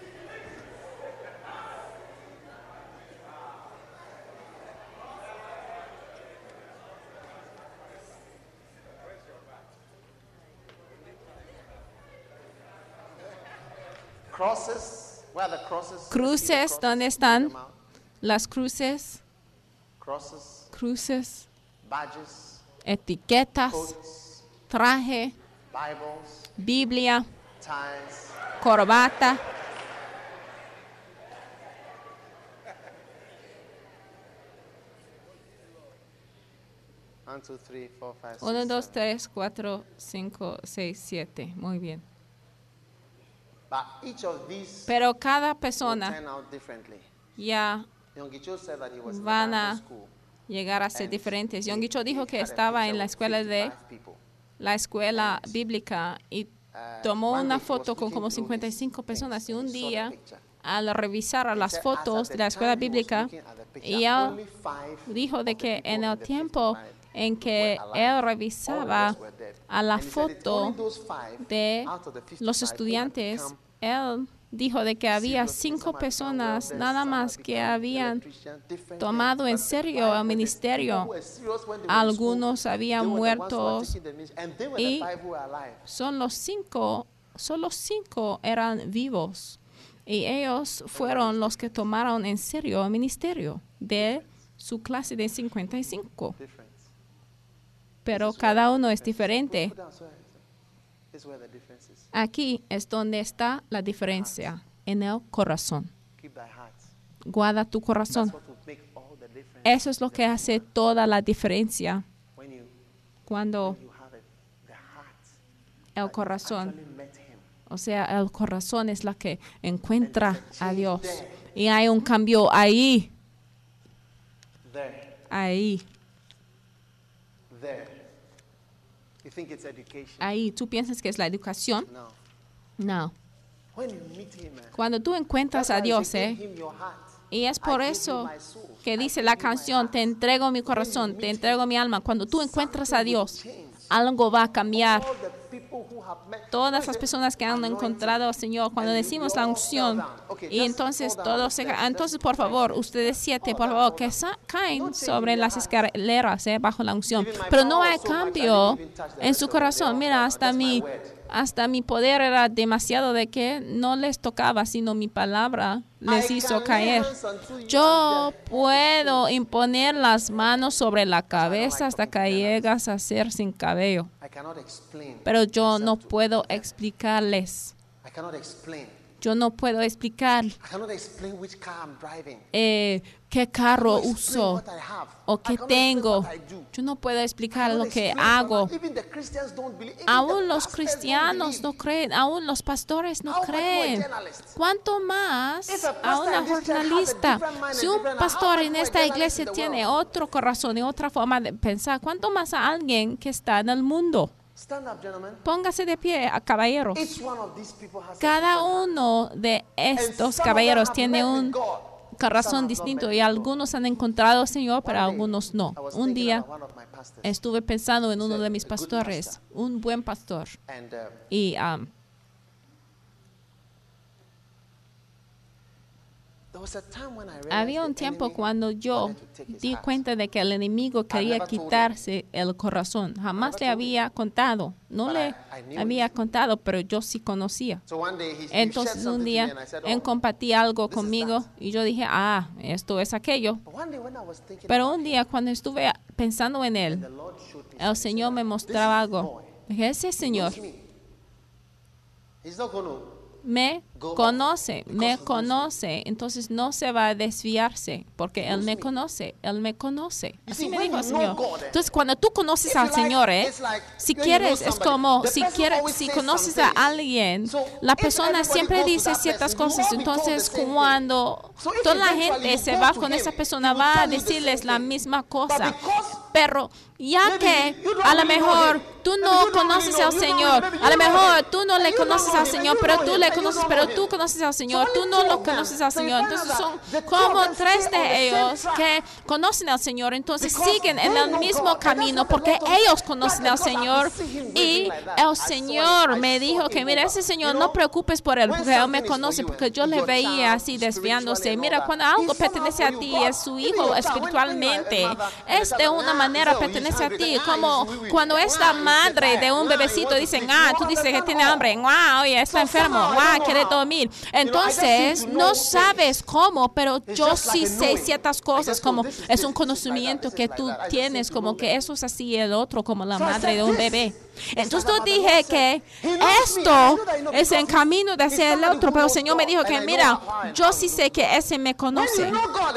Cruces, ¿dónde están las cruces? Cruces, etiquetas, traje, Biblia, corbata. Uno, dos, tres, cuatro, cinco, seis, siete. Muy bien. Pero cada persona ya van a llegar a ser diferentes. Yongicho dijo que estaba en la escuela de la escuela bíblica y tomó una foto con como 55 personas y un día al revisar las fotos de la escuela bíblica, ella dijo de que en el tiempo en que él revisaba a la foto de los estudiantes, él dijo de que había cinco personas nada más que habían tomado en serio el ministerio. Algunos habían muerto y son los cinco, solo cinco eran vivos. Y ellos fueron los que tomaron en serio el ministerio de su clase de 55. Pero cada uno es diferente. Aquí es donde está la diferencia, en el corazón. Guarda tu corazón. Eso es lo que hace toda la diferencia cuando el corazón o sea, el corazón es la que encuentra a Dios. Y hay un cambio ahí. Ahí. Ahí. ¿Tú piensas que es la educación? No. Cuando tú encuentras a Dios, ¿eh? Y es por eso que dice la canción, te entrego mi corazón, te entrego mi alma. Cuando tú encuentras a Dios, algo va a cambiar. Todas las personas que han encontrado al Señor, cuando decimos la unción, y entonces todos se entonces por favor, ustedes siete, por favor, que caen sobre las escaleras eh, bajo la unción. Pero no hay cambio en su corazón. Mira, hasta mi hasta mi poder era demasiado de que no les tocaba, sino mi palabra les hizo caer. Yo puedo imponer las manos sobre la cabeza hasta que llegas a ser sin cabello. Pero yo no puedo explicarles. Yo no puedo explicar. Eh, qué carro uso o qué tengo. Yo no puedo explicar lo que hago. Aún los cristianos no creen, aún los pastores no creen. ¿Cuánto más a una jornalista? Si un pastor en esta iglesia tiene otro corazón y otra forma de pensar, ¿cuánto más a alguien que está en el mundo? Póngase de pie, caballero. Cada uno de estos caballeros tiene un corazón distinto y algunos han encontrado Señor, pero algunos no. Un día estuve pensando en uno de mis pastores, un buen pastor. Y um, Había un tiempo cuando yo di cuenta de que el enemigo quería quitarse el corazón. Jamás le había contado, no le había contado, pero yo sí conocía. Entonces un día él compartía algo conmigo y yo dije, ah, esto es aquello. Pero un día cuando estuve pensando en él, el Señor me mostraba algo. Dije, ese Señor me conoce, me conoce, entonces no se va a desviarse porque Él me conoce, Él me conoce. Así me dijo el Señor. Entonces cuando tú conoces al Señor, ¿eh? si quieres, es como, si quieres, si conoces a alguien, la persona siempre dice ciertas cosas, entonces cuando toda la gente se va con esa persona, va a decirles la misma cosa. Pero ya que a lo mejor tú no conoces al Señor, a lo mejor tú no le conoces al Señor, pero tú le conoces, pero tú conoces al Señor, tú no lo conoces al Señor. Entonces son como tres de ellos que conocen al Señor, entonces siguen en el mismo camino porque ellos conocen al Señor. Y el Señor me dijo que, mira, ese Señor no preocupes por él, porque él me conoce, porque yo le veía así desviándose. Mira, cuando algo pertenece a ti, es su hijo espiritualmente, es de una manera pertenece a ti, como cuando esta madre de un bebecito dicen, ah, tú dices que tiene hambre, wow, oye, está enfermo, wow, quiere dormir entonces, no sabes cómo, pero yo sí sé ciertas cosas, como es un conocimiento que tú tienes, como que eso es así el otro, como la madre de un bebé. Entonces yo dije que esto es en camino de hacer el otro, pero el Señor me dijo que mira, yo sí sé que ese me conoce.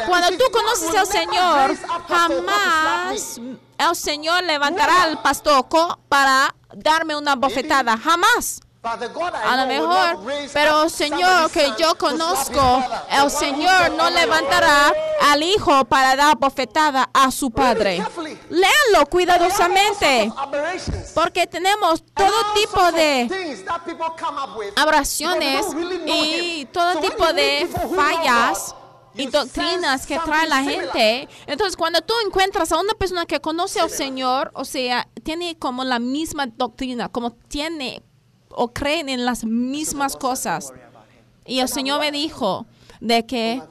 Cuando tú conoces al Señor, jamás el Señor levantará al pastor para darme una bofetada. Jamás. A lo mejor, pero Señor que yo conozco, el Señor no levantará al hijo para dar bofetada a su padre. Léanlo cuidadosamente, porque tenemos todo tipo de abrasiones y todo tipo de fallas y doctrinas que trae la gente. Entonces, cuando tú encuentras a una persona que conoce al Señor, o sea, tiene como la misma doctrina, como tiene o creen en las mismas cosas. Y el Señor me dijo de que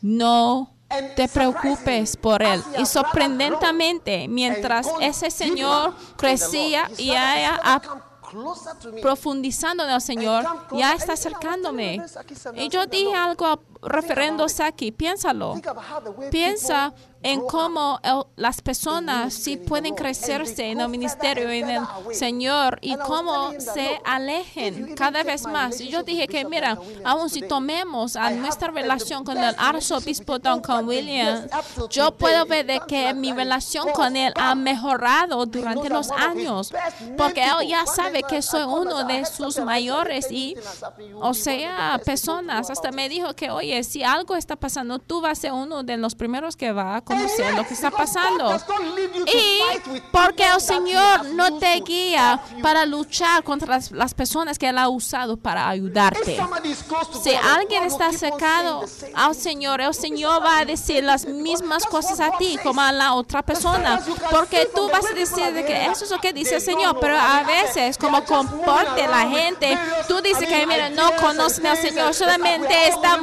no te preocupes por él. Y sorprendentemente, mientras ese Señor crecía y ella profundizando en el Señor, ya está acercándome. Y yo dije algo referendo aquí, piénsalo. Piensa en cómo las personas sí pueden crecerse en el ministerio, en el Señor, y cómo se alejen cada vez más. Y yo dije que, mira, aún si tomemos a nuestra relación con el arzobispo Duncan Williams, yo puedo ver de que mi relación con él ha mejorado durante los años, porque él ya sabe que soy uno de sus mayores y, o sea, personas. Hasta me dijo que, oye, si algo está pasando, tú vas a ser uno de los primeros que va a conocer lo que está pasando. Y porque el Señor no te guía para luchar contra las, personas que Él ha usado para ayudarte. Si alguien está secado al Señor, el Señor va a decir las mismas cosas a ti como a la otra persona. Porque tú vas a decir de que eso es lo que dice el Señor, pero a veces como comporte la gente, tú dices que mira, no conocen al Señor, solamente están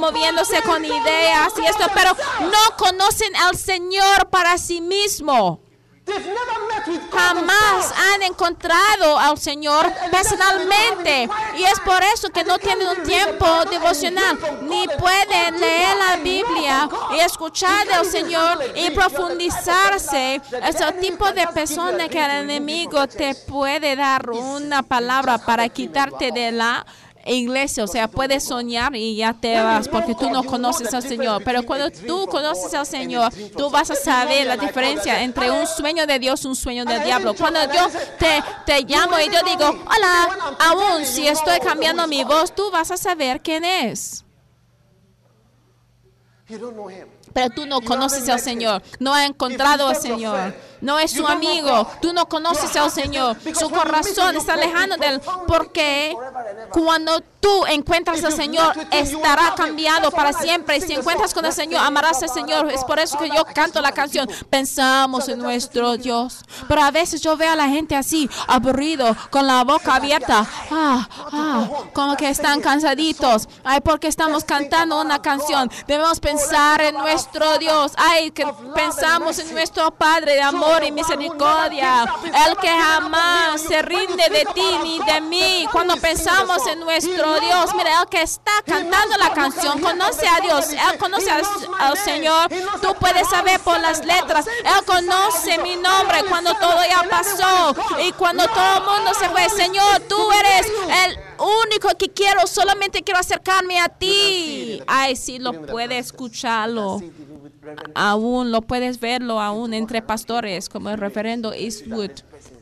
con ideas y esto, pero no conocen al Señor para sí mismo. Jamás han encontrado al Señor personalmente. Y es por eso que no tienen un tiempo devocional. Ni pueden leer la Biblia y escuchar del Señor y profundizarse. Es el tipo de persona que el enemigo te puede dar una palabra para quitarte de la iglesia, o sea, puedes soñar y ya te vas porque tú no conoces al Señor. Pero cuando tú conoces al Señor, tú vas a saber la diferencia entre un sueño de Dios y un sueño del diablo. Cuando yo te, te llamo y yo digo, hola, aún si estoy cambiando mi voz, tú vas a saber quién es. Pero tú no conoces al Señor, no has encontrado al Señor no es su amigo. Tú no conoces al Señor. Su corazón está lejano de él. Porque cuando tú encuentras al Señor, estará cambiado para siempre. Y si encuentras con el Señor, amarás al Señor. Es por eso que yo canto la canción. Pensamos en nuestro Dios. Pero a veces yo veo a la gente así, aburrido, con la boca abierta. Ah, ah, como que están cansaditos. Ay, porque estamos cantando una canción. Debemos pensar en nuestro Dios. Ay, que pensamos en nuestro Padre de amor y misericordia, el que jamás se rinde de ti ni de mí. Cuando pensamos en nuestro Dios, mira, el que está cantando la canción conoce a Dios, él conoce al, Señor. Tú puedes saber por las letras, él conoce mi nombre cuando todo ya pasó y cuando todo el mundo se fue. Señor, tú eres el único que quiero, solamente quiero acercarme a ti. Ay, sí, lo puede escucharlo aún lo puedes verlo aún entre pastores, como el referendo Eastwood,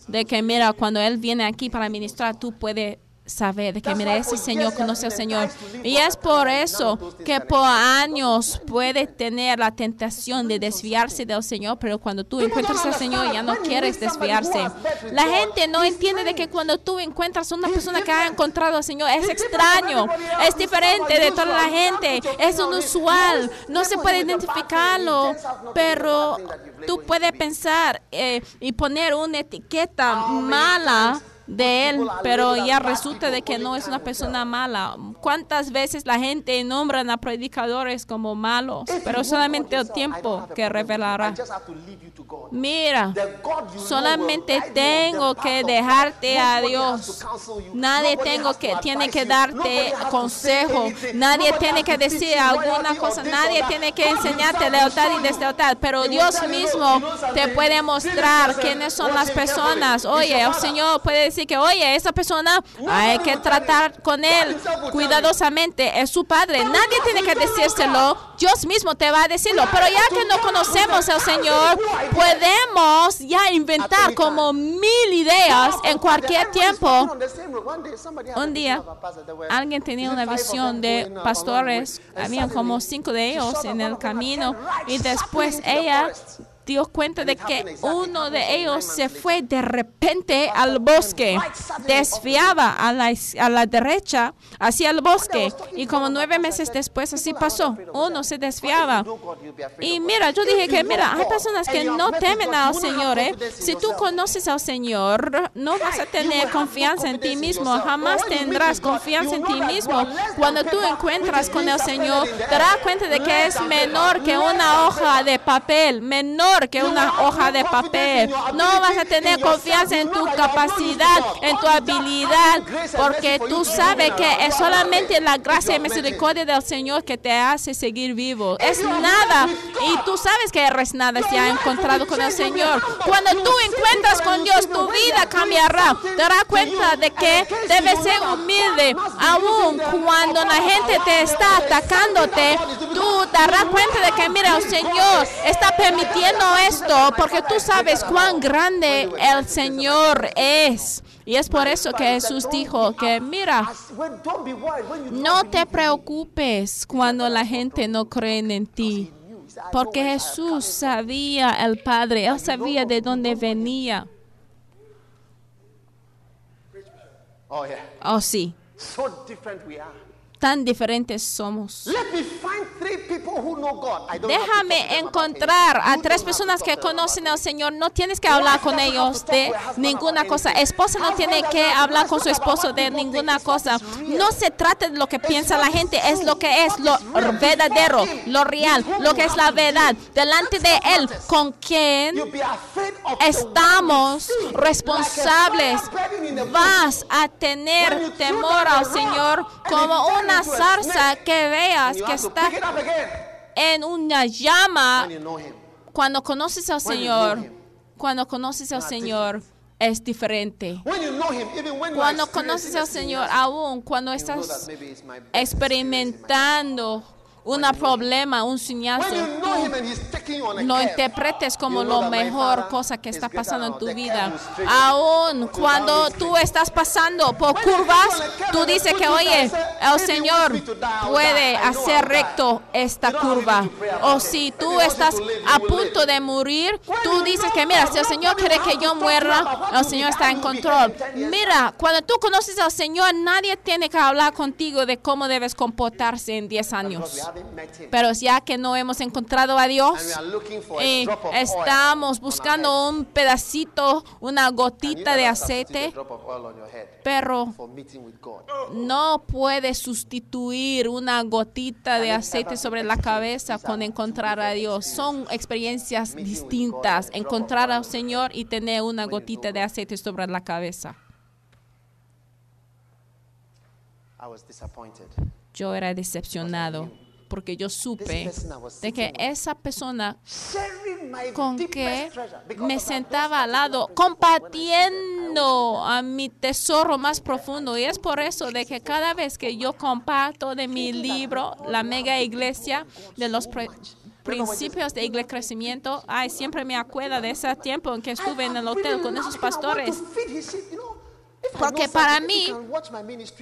de que mira, cuando él viene aquí para ministrar, tú puedes saber de que mira, ese Señor conoce al Señor. Y es por eso que por años puede tener la tentación de desviarse del Señor, pero cuando tú encuentras al Señor ya no quieres desviarse. La gente no entiende de que cuando tú encuentras una persona que ha encontrado al Señor es extraño, es diferente de toda la gente, es inusual, no se puede identificarlo, pero tú puedes pensar eh, y poner una etiqueta mala de él, pero ya resulta de que no es una persona mala. ¿Cuántas veces la gente nombra a predicadores como malos? Pero solamente el tiempo que revelará. Mira, solamente tengo que dejarte a Dios. Nadie tengo que tiene que darte consejo. Nadie tiene que decir alguna cosa. Nadie tiene que enseñarte lealtad y deslealtad. Pero Dios mismo te puede mostrar quiénes son las personas. Oye, el Señor puede decir que, oye, esa persona hay que tratar con él cuidadosamente. Es su padre. Nadie tiene que decírselo. Dios mismo te va a decirlo. Pero ya que no conocemos al Señor, podemos ya inventar como mil ideas en cualquier tiempo. Un día, alguien tenía una visión de pastores. Habían como cinco de ellos en el camino. Y *laughs* después ella dio cuenta de que uno de ellos se fue de repente al bosque, desviaba a la, a la derecha hacia el bosque y como nueve meses después así pasó, uno se desviaba. Y mira, yo dije que mira, hay personas que no temen al Señor. ¿eh? Si tú conoces al Señor, no vas a tener confianza en ti mismo, jamás tendrás confianza en ti mismo. Cuando tú encuentras con el Señor, te darás cuenta de que es menor que una hoja de papel, menor que una hoja de papel. No vas a tener confianza en tu capacidad, en tu habilidad, porque tú sabes que es solamente la gracia y misericordia del Señor que te hace seguir vivo. Es nada. Y tú sabes que eres nada si has encontrado con el Señor. Cuando tú encuentras con Dios, tu vida cambiará. Te darás cuenta de que debes ser humilde. Aún cuando la gente te está atacándote, tú te darás cuenta de que, mira, el Señor está permitiendo esto porque tú sabes cuán grande el Señor es. Y es por eso que Jesús dijo que, mira, no te preocupes cuando la gente no cree en ti. Porque Jesús sabía el Padre, Él sabía de dónde venía. Oh, sí tan diferentes somos. Déjame encontrar a tres personas que conocen al Señor. No tienes que hablar con ellos de ninguna cosa. Esposa no tiene que hablar con su esposo de ninguna cosa. No se trata de lo que piensa la gente, es lo que es lo verdadero, lo real, lo que es la verdad. Delante de Él, con quien estamos responsables, vas a tener temor al Señor como un una zarza que veas que está en una llama, cuando conoces al Señor, cuando conoces al Señor, es diferente. Cuando conoces al Señor, aún cuando estás experimentando un problema, un señazo, lo interpretes como lo mejor cosa que está pasando en tu vida. Aún cuando tú estás pasando por curvas, tú dices que, oye, el Señor puede hacer recto esta curva. O si tú estás a punto de morir, tú dices que, mira, si el Señor quiere que yo muera, el Señor está en control. Mira, cuando tú conoces al Señor, nadie tiene que hablar contigo de cómo debes comportarse en 10 años. Pero ya que no hemos encontrado a Dios y estamos buscando un pedacito, una gotita de aceite, pero no puede sustituir una gotita de aceite sobre la cabeza con encontrar a Dios. Son experiencias distintas, encontrar al Señor y tener una gotita de aceite sobre la cabeza. Yo era decepcionado porque yo supe de que esa persona con que me sentaba al lado compartiendo a mi tesoro más profundo. Y es por eso de que cada vez que yo comparto de mi libro La mega iglesia de los principios de iglesia crecimiento, ay, siempre me acuerdo de ese tiempo en que estuve en el hotel con esos pastores. Porque para mí,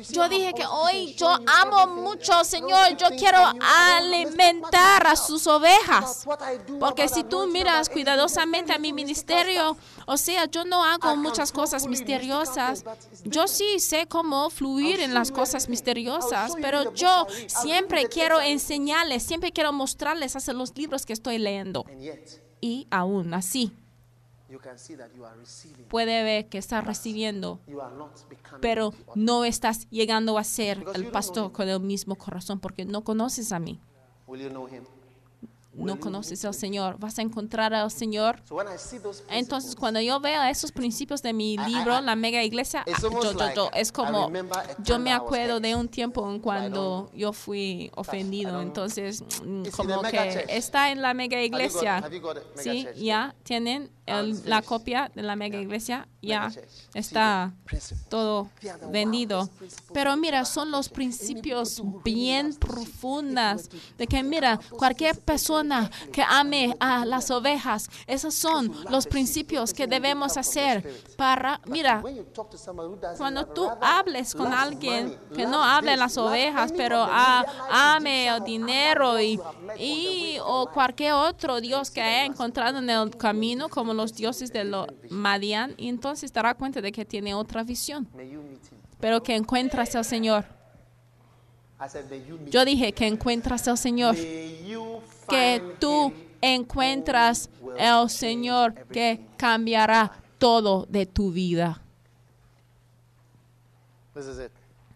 yo dije que hoy yo amo mucho, Señor, yo quiero alimentar a sus ovejas. Porque si tú miras cuidadosamente a mi ministerio, o sea, yo no hago muchas cosas misteriosas. Yo sí sé cómo fluir en las cosas misteriosas, pero yo siempre quiero enseñarles, siempre quiero mostrarles hacia los libros que estoy leyendo. Y aún así, puede ver que estás recibiendo, pero no estás llegando a ser el pastor con el mismo corazón porque no conoces a mí. No conoces al Señor, vas a encontrar al Señor. Entonces, cuando yo veo esos principios de mi libro, la mega iglesia, ah, es como, yo me acuerdo de un tiempo en cuando yo fui ofendido. Entonces, como que está en la mega iglesia. Sí, ya tienen la copia de la mega iglesia ya está todo vendido. Pero mira, son los principios bien profundos de que mira, cualquier persona que ame a las ovejas, esos son los principios que debemos hacer para, mira, cuando tú hables con alguien que no hable las ovejas, pero ame el dinero y, y o cualquier otro Dios que haya encontrado en el camino, como los dioses de lo Madian, y entonces dará cuenta de que tiene otra visión. Pero que encuentras al Señor. Yo dije que encuentras al Señor. Que tú encuentras al Señor que cambiará todo de tu vida.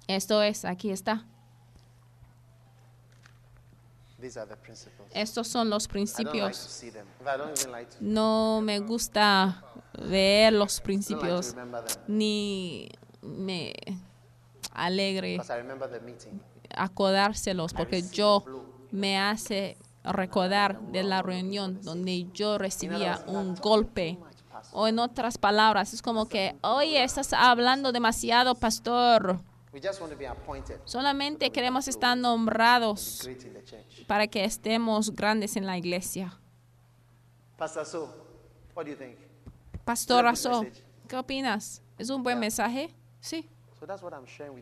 Esto es, aquí está. Estos son los principios. No me gusta ver los principios, ni me alegre acordárselos, porque yo me hace recordar de la reunión donde yo recibía un golpe. O en otras palabras, es como que, oye, estás hablando demasiado, pastor. Solamente queremos estar nombrados para que estemos grandes en la iglesia. Pastor Aso, ¿qué opinas? ¿Es un buen mensaje? Sí.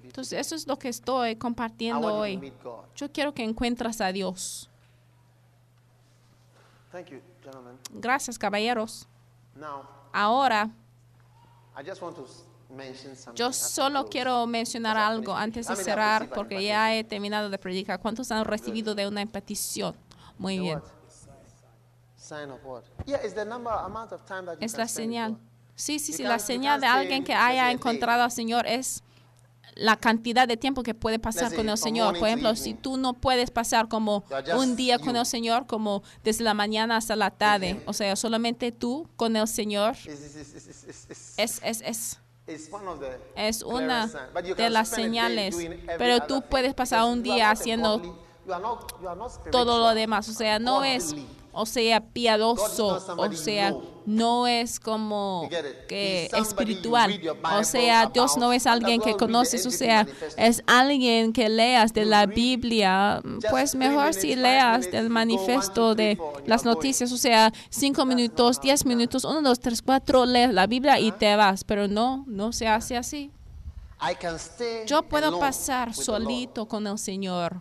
Entonces, eso es lo que estoy compartiendo hoy. Yo quiero que encuentres a Dios. Gracias, caballeros. Ahora, yo solo quiero mencionar algo antes de cerrar porque ya he terminado de predicar. ¿Cuántos han recibido de una petición? Muy bien. Es la señal. Sí, sí, sí, la señal de alguien que haya encontrado al Señor es la cantidad de tiempo que puede pasar con el Señor. Por ejemplo, si tú no puedes pasar como un día con el Señor, como desde la mañana hasta la tarde, o sea, solamente tú con el Señor, es, es, es es una de las señales, pero tú puedes pasar un día haciendo todo lo demás, o sea, no es, o sea, piadoso, o sea, no es como que espiritual, o sea, Dios no es alguien que conoces, o sea, es alguien que leas de la Biblia, pues mejor si leas del manifiesto de las noticias, o sea, cinco minutos, diez minutos, uno, dos, tres, cuatro, lees la Biblia y te vas, pero no, no se hace así. Yo puedo pasar solito con el Señor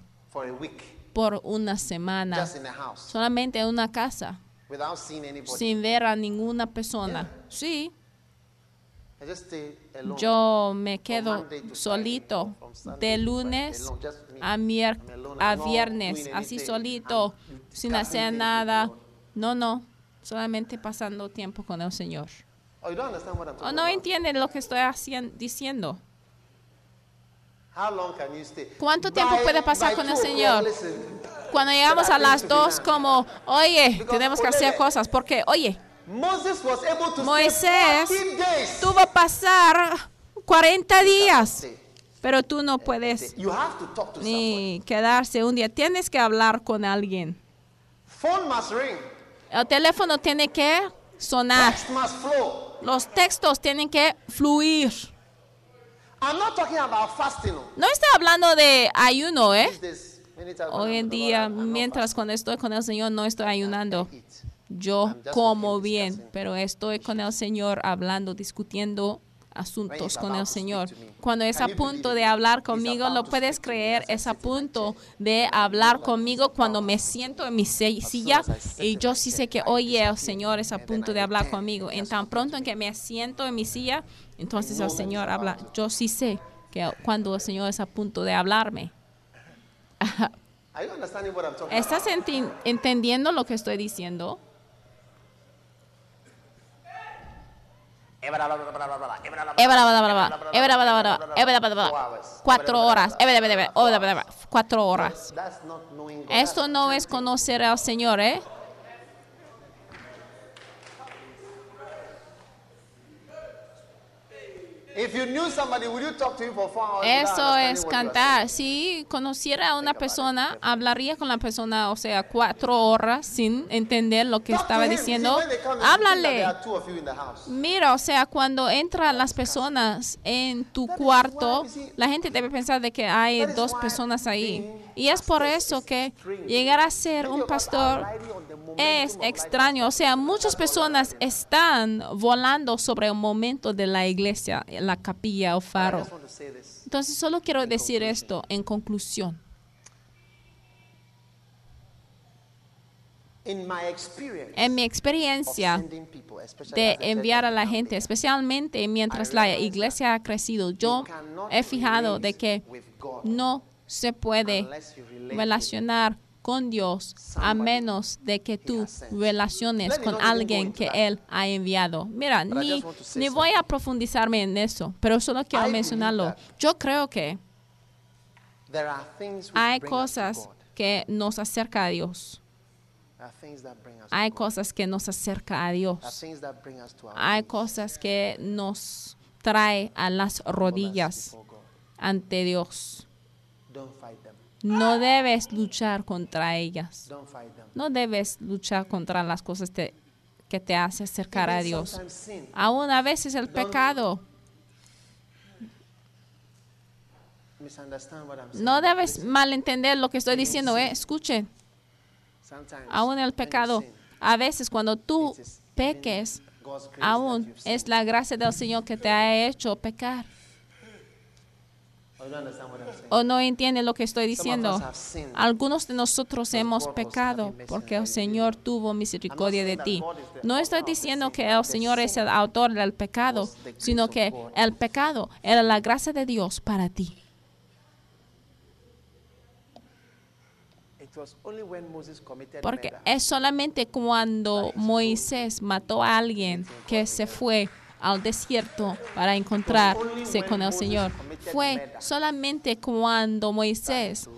por una semana, solamente en una casa sin ver a ninguna persona. Sí. Yo me quedo solito de lunes a, a viernes, así solito, sin hacer nada. No, no, solamente pasando tiempo con el Señor. ¿O oh, no entienden lo que estoy haciendo, diciendo? ¿Cuánto tiempo puede pasar con el Señor? Cuando llegamos a las dos, como, oye, tenemos que hacer cosas, porque, oye, Moisés tuvo que pasar 40 días, pero tú no puedes ni quedarse un día, tienes que hablar con alguien. El teléfono tiene que sonar. Los textos tienen que fluir. No estoy hablando de ayuno, ¿eh? Hoy en día, mientras cuando estoy con el Señor, no estoy ayunando. Yo como bien, pero estoy con el Señor hablando, discutiendo asuntos con el Señor. Cuando es a punto de hablar conmigo, lo puedes creer, es a punto de hablar conmigo cuando me siento en mi silla y yo sí sé que, oye, el Señor es a punto de hablar conmigo. En tan pronto en que me siento en mi silla, entonces el Señor habla. Yo sí sé que cuando el Señor es a punto de hablarme. ¿Estás entendiendo lo que estoy diciendo? Cuatro horas. Cuatro horas. Esto no es conocer al Señor, ¿eh? Eso es cantar. Si conociera a una persona, hablaría con la persona, o sea, cuatro horas sin entender lo que estaba diciendo. Háblale. Mira, o sea, cuando entran las personas en tu cuarto, la gente debe pensar de que hay dos personas ahí. Y es por eso que llegar a ser un pastor es extraño. O sea, muchas personas están volando sobre un momento de la iglesia, la capilla o faro. Entonces, solo quiero decir esto en conclusión. En mi experiencia de enviar a la gente, especialmente mientras la iglesia ha crecido, yo he fijado de que no se puede relacionar con Dios a menos de que tú relaciones con alguien que Él ha enviado. Mira, ni, ni voy a profundizarme en eso, pero solo quiero mencionarlo. Yo creo que hay cosas que nos acercan a Dios. Hay cosas que nos acercan a Dios. Hay cosas que nos trae a las rodillas ante Dios. No debes luchar contra ellas. No debes luchar contra las cosas que te hace acercar a Dios. Aún a veces el pecado. No debes malentender lo que estoy diciendo. Eh. Escuchen. Aún el pecado. A veces cuando tú peques, aún es la gracia del Señor que te ha hecho pecar. ¿O no entiende lo que estoy diciendo? Algunos de nosotros hemos pecado porque el Señor tuvo misericordia de ti. No estoy diciendo que el Señor es el autor del pecado, sino que el pecado era la gracia de Dios para ti. Porque es solamente cuando Moisés mató a alguien que se fue al desierto para encontrarse con el Señor. Fue solamente cuando Moisés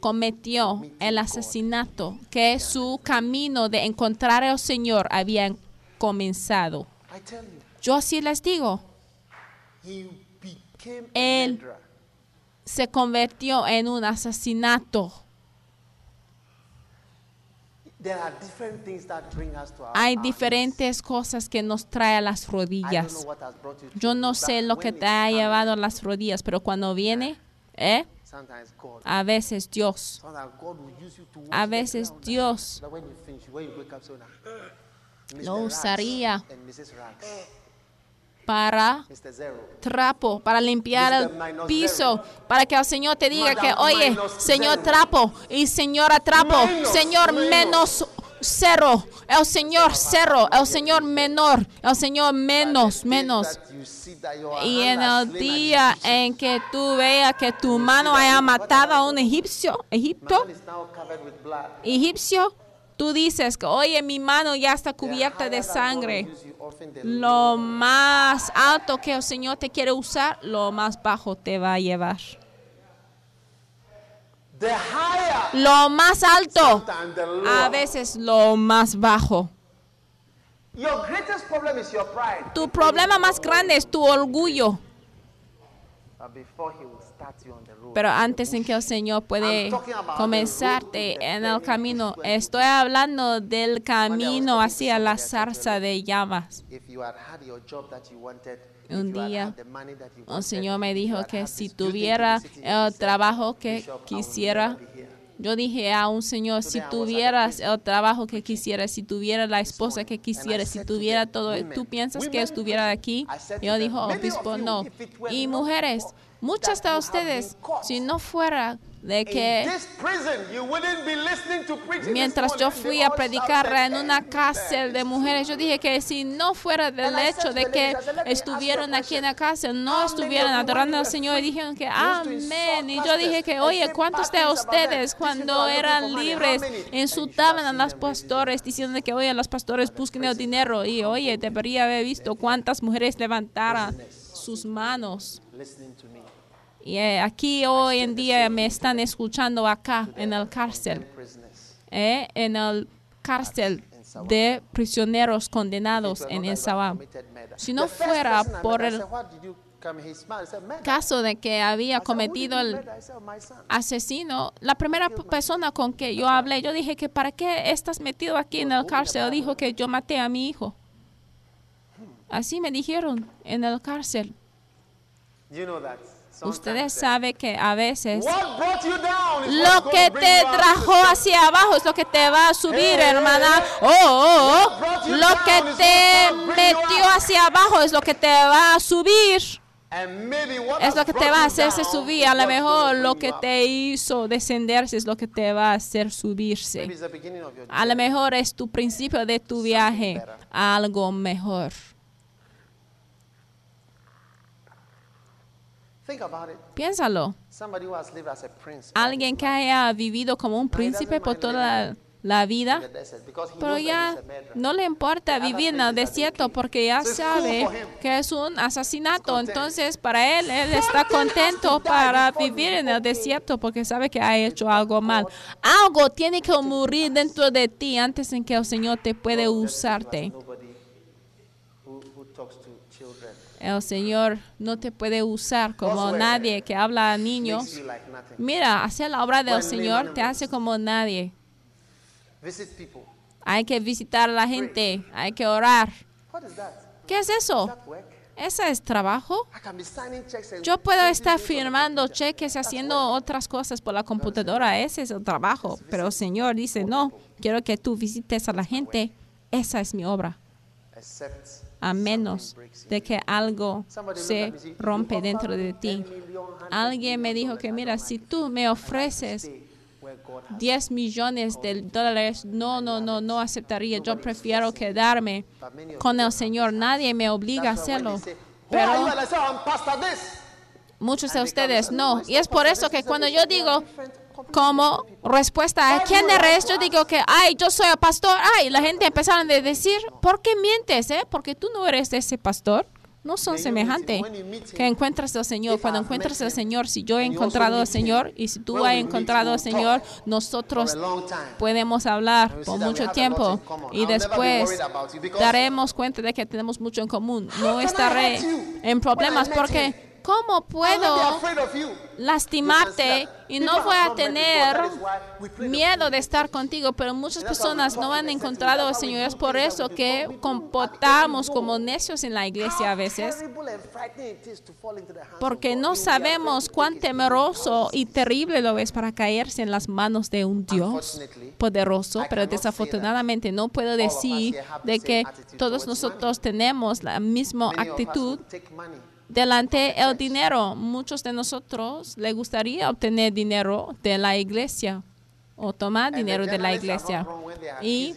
cometió el asesinato que su camino de encontrar al Señor había comenzado. Yo así les digo, él se convirtió en un asesinato hay diferentes cosas que nos trae a las rodillas. Yo no sé lo que te ha llevado a las rodillas, pero cuando viene, ¿eh? A veces Dios, a veces Dios lo usaría para trapo, para limpiar el piso, para que el Señor te diga que, oye, Señor trapo y Señora trapo, Señor menos cero, el Señor cero, el Señor menor, el Señor menos, menos. Y en el día en que tú veas que tu mano haya matado a un egipcio, Egipto, egipcio, tú dices que, oye, mi mano ya está cubierta de sangre. Lo más alto que el Señor te quiere usar, lo más bajo te va a llevar. Lo más alto, a veces lo más bajo. Tu problema más grande es tu orgullo. Pero antes en que el Señor puede comenzarte en el camino, estoy hablando del camino hacia la zarza de llamas. Un día el Señor me dijo que si tuviera el trabajo que quisiera, yo dije a un señor, si tuvieras el trabajo que quisieras, si tuviera la esposa que quisieras, si tuviera todo, ¿tú piensas que estuviera aquí? Yo dijo, obispo, no. Y mujeres, Muchas de ustedes, si no fuera de que mientras yo fui a predicar en una cárcel de mujeres, yo dije que si no fuera del hecho de que estuvieron aquí en la cárcel, no estuvieran adorando al Señor y dijeron que amén. Y yo dije que, oye, ¿cuántos de ustedes cuando eran libres insultaban a los pastores diciendo que, oye, los pastores busquen el dinero? Y, oye, debería haber visto cuántas mujeres levantaran sus manos y eh, aquí hoy en día me están escuchando acá en el cárcel, eh, en el cárcel de prisioneros condenados en el Si no fuera por el caso de que había cometido el asesino, la primera persona con que yo hablé, yo dije que ¿para qué estás metido aquí en el cárcel? Dijo que yo maté a mi hijo. Así me dijeron en el cárcel. Ustedes saben que a veces lo que te trajo hacia abajo es lo que te va a subir, hermana. Oh, oh, oh. Lo que te metió hacia abajo es lo que te va a subir. Es lo que te va a hacerse subir. A lo mejor lo que te hizo descenderse es lo que te va a hacer subirse. A lo mejor es tu principio de tu viaje algo mejor. Piénsalo. Alguien que haya vivido como un príncipe por toda la vida, pero ya no le importa vivir en el desierto porque ya sabe que es un asesinato. Entonces, para él, él está contento para vivir en el desierto porque sabe que ha hecho algo mal. Algo tiene que morir dentro de ti antes en que el Señor te puede usarte. El Señor no te puede usar como nadie que habla a niños. Mira, hacer la obra del Señor te hace como nadie. Hay que visitar a la gente, hay que orar. ¿Qué es eso? ¿Ese es trabajo? Yo puedo estar firmando cheques, haciendo otras cosas por la computadora. Ese es el trabajo. Pero el Señor dice, no, quiero que tú visites a la gente. Esa es mi obra a menos de que algo se rompe dentro de ti. Alguien me dijo que, mira, si tú me ofreces 10 millones de dólares, no, no, no, no aceptaría. Yo prefiero quedarme con el Señor. Nadie me obliga a hacerlo. Pero muchos de ustedes no. Y es por eso que cuando yo digo, como respuesta a quién eres, yo digo que, ay, yo soy el pastor. Ay, la gente empezaron a decir, ¿por qué mientes? Eh? Porque tú no eres ese pastor. No son semejantes. Que encuentras al Señor. Cuando encuentras al Señor, si yo he encontrado al Señor y si tú has encontrado al Señor, nosotros podemos hablar por mucho tiempo y después daremos cuenta de que tenemos mucho en común. No estaré en problemas porque ¿Cómo puedo lastimarte y no voy a tener miedo de estar contigo? Pero muchas personas no han encontrado al Señor. Es por eso que comportamos como necios en la iglesia a veces. Porque no sabemos cuán temeroso y terrible lo es para caerse en las manos de un Dios poderoso. Pero desafortunadamente no puedo decir de que todos nosotros tenemos la misma actitud delante el dinero. Muchos de nosotros le gustaría obtener dinero de la iglesia o tomar dinero de la iglesia. Y